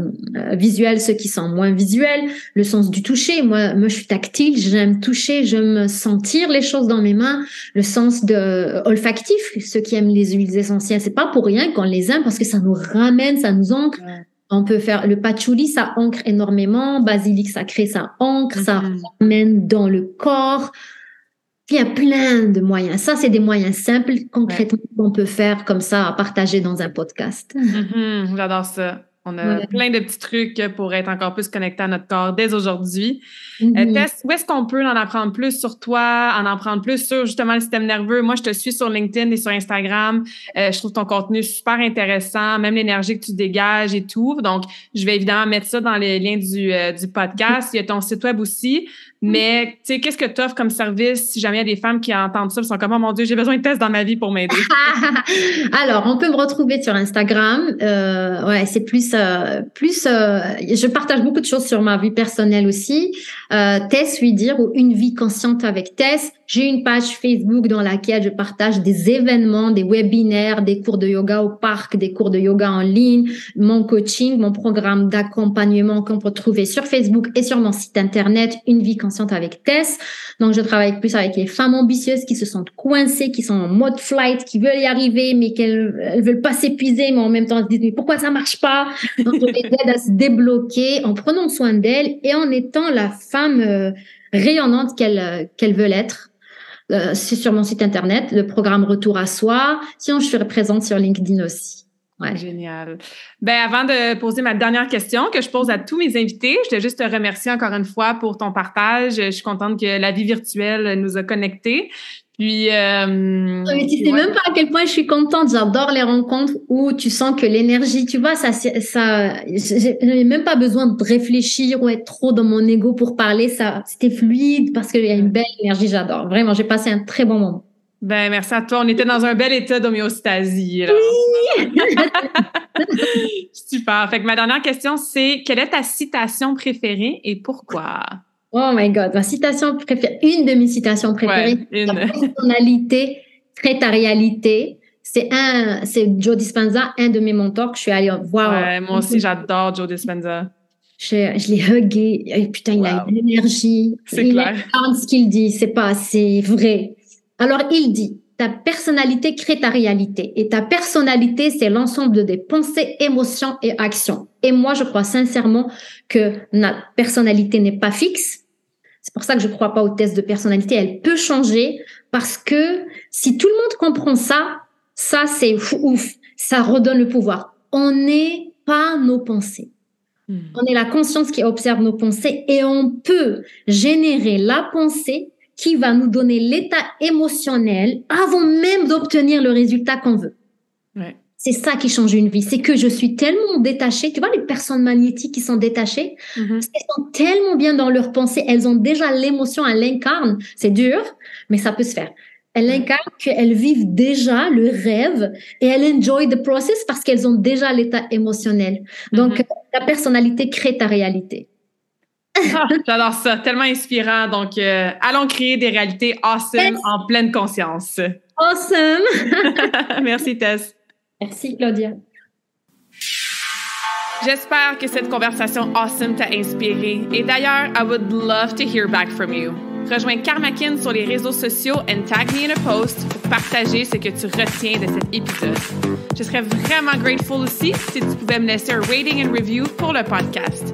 visuels, ceux qui sont moins visuels. Le sens du toucher. Moi, moi, je suis tactile. J'aime toucher, j'aime sentir les choses dans mes mains. Le sens de olfactif. Ceux qui aiment les huiles essentielles, c'est pas pour rien qu'on les aime parce que ça nous ramène, ça nous ancre. On peut faire le patchouli, ça ancre énormément. Basilic sacré, ça ancre, ça mhm. ramène dans le corps. Il y a plein de moyens. Ça, c'est des moyens simples, concrètement, qu'on peut faire comme ça, à partager dans un podcast. Mhm, j'adore ça. On a plein de petits trucs pour être encore plus connecté à notre corps dès aujourd'hui. Tess, où est-ce qu'on peut en apprendre plus sur toi, en apprendre plus sur justement le système nerveux? Moi, je te suis sur LinkedIn et sur Instagram. Euh, je trouve ton contenu super intéressant, même l'énergie que tu dégages et tout. Donc, je vais évidemment mettre ça dans les liens du, euh, du podcast. Il y a ton site web aussi. Mais, tu sais, qu'est-ce que tu offres comme service si jamais il y a des femmes qui entendent ça, et sont comme, oh mon Dieu, j'ai besoin de tests dans ma vie pour m'aider? Alors, on peut me retrouver sur Instagram. Euh, ouais, c'est plus, euh, plus, euh, je partage beaucoup de choses sur ma vie personnelle aussi. Tess, lui dire, ou une vie consciente avec Tess. J'ai une page Facebook dans laquelle je partage des événements, des webinaires, des cours de yoga au parc, des cours de yoga en ligne, mon coaching, mon programme d'accompagnement qu'on peut trouver sur Facebook et sur mon site internet, une vie consciente avec Tess. Donc, je travaille plus avec les femmes ambitieuses qui se sentent coincées, qui sont en mode flight, qui veulent y arriver, mais qu'elles elles veulent pas s'épuiser, mais en même temps, elles se disent, mais pourquoi ça marche pas? Donc, je les aide à se débloquer en prenant soin d'elles et en étant la femme euh, rayonnante qu'elles euh, qu'elles veulent être. Euh, c'est sur mon site internet, le programme Retour à soi. Sinon, je suis présente sur LinkedIn aussi. Ouais. Génial. Ben, avant de poser ma dernière question que je pose à tous mes invités, je voulais juste te remercier encore une fois pour ton partage. Je suis contente que la vie virtuelle nous a connectés. Puis, euh, mais tu sais même pas à quel point je suis contente. J'adore les rencontres où tu sens que l'énergie, tu vois, ça, ça, j'ai même pas besoin de réfléchir ou être trop dans mon ego pour parler. Ça, c'était fluide parce qu'il y a une belle énergie. J'adore. Vraiment, j'ai passé un très bon moment. Ben, merci à toi. On était dans un bel état d'homéostasie. Oui! Super. Fait que ma dernière question, c'est quelle est ta citation préférée et pourquoi? Oh my God, ma citation préférée, une de mes citations préférées, ouais, une. la personnalité crée ta réalité. c'est un, c'est Joe Dispenza, un de mes mentors que je suis allée voir. Ouais, moi aussi, j'adore Joe Dispenza. Je, je l'ai hugué. Et putain, il a une énergie. C'est clair. ce qu'il dit, c'est pas, c'est vrai. Alors, il dit, ta personnalité crée ta réalité. Et ta personnalité, c'est l'ensemble de tes pensées, émotions et actions. Et moi, je crois sincèrement que notre personnalité n'est pas fixe. C'est pour ça que je ne crois pas au test de personnalité. Elle peut changer parce que si tout le monde comprend ça, ça, c'est ouf. Ça redonne le pouvoir. On n'est pas nos pensées. Hmm. On est la conscience qui observe nos pensées et on peut générer la pensée qui va nous donner l'état émotionnel avant même d'obtenir le résultat qu'on veut. C'est ça qui change une vie. C'est que je suis tellement détachée. Tu vois, les personnes magnétiques qui sont détachées, mm-hmm. elles sont tellement bien dans leurs pensées. Elles ont déjà l'émotion, elles l'incarnent. C'est dur, mais ça peut se faire. Elles incarnent qu'elles vivent déjà le rêve et elles enjoy the process parce qu'elles ont déjà l'état émotionnel. Donc, mm-hmm. ta personnalité crée ta réalité. Ah, j'adore ça, tellement inspirant. Donc, euh, allons créer des réalités awesome en pleine conscience. Awesome! Merci Tess. Merci Claudia. J'espère que cette conversation awesome t'a inspiré. Et d'ailleurs, I would love to hear back from you. Rejoins Karmakin sur les réseaux sociaux and tag me in a post pour partager ce que tu retiens de cet épisode. Je serais vraiment grateful aussi si tu pouvais me laisser un rating and review pour le podcast.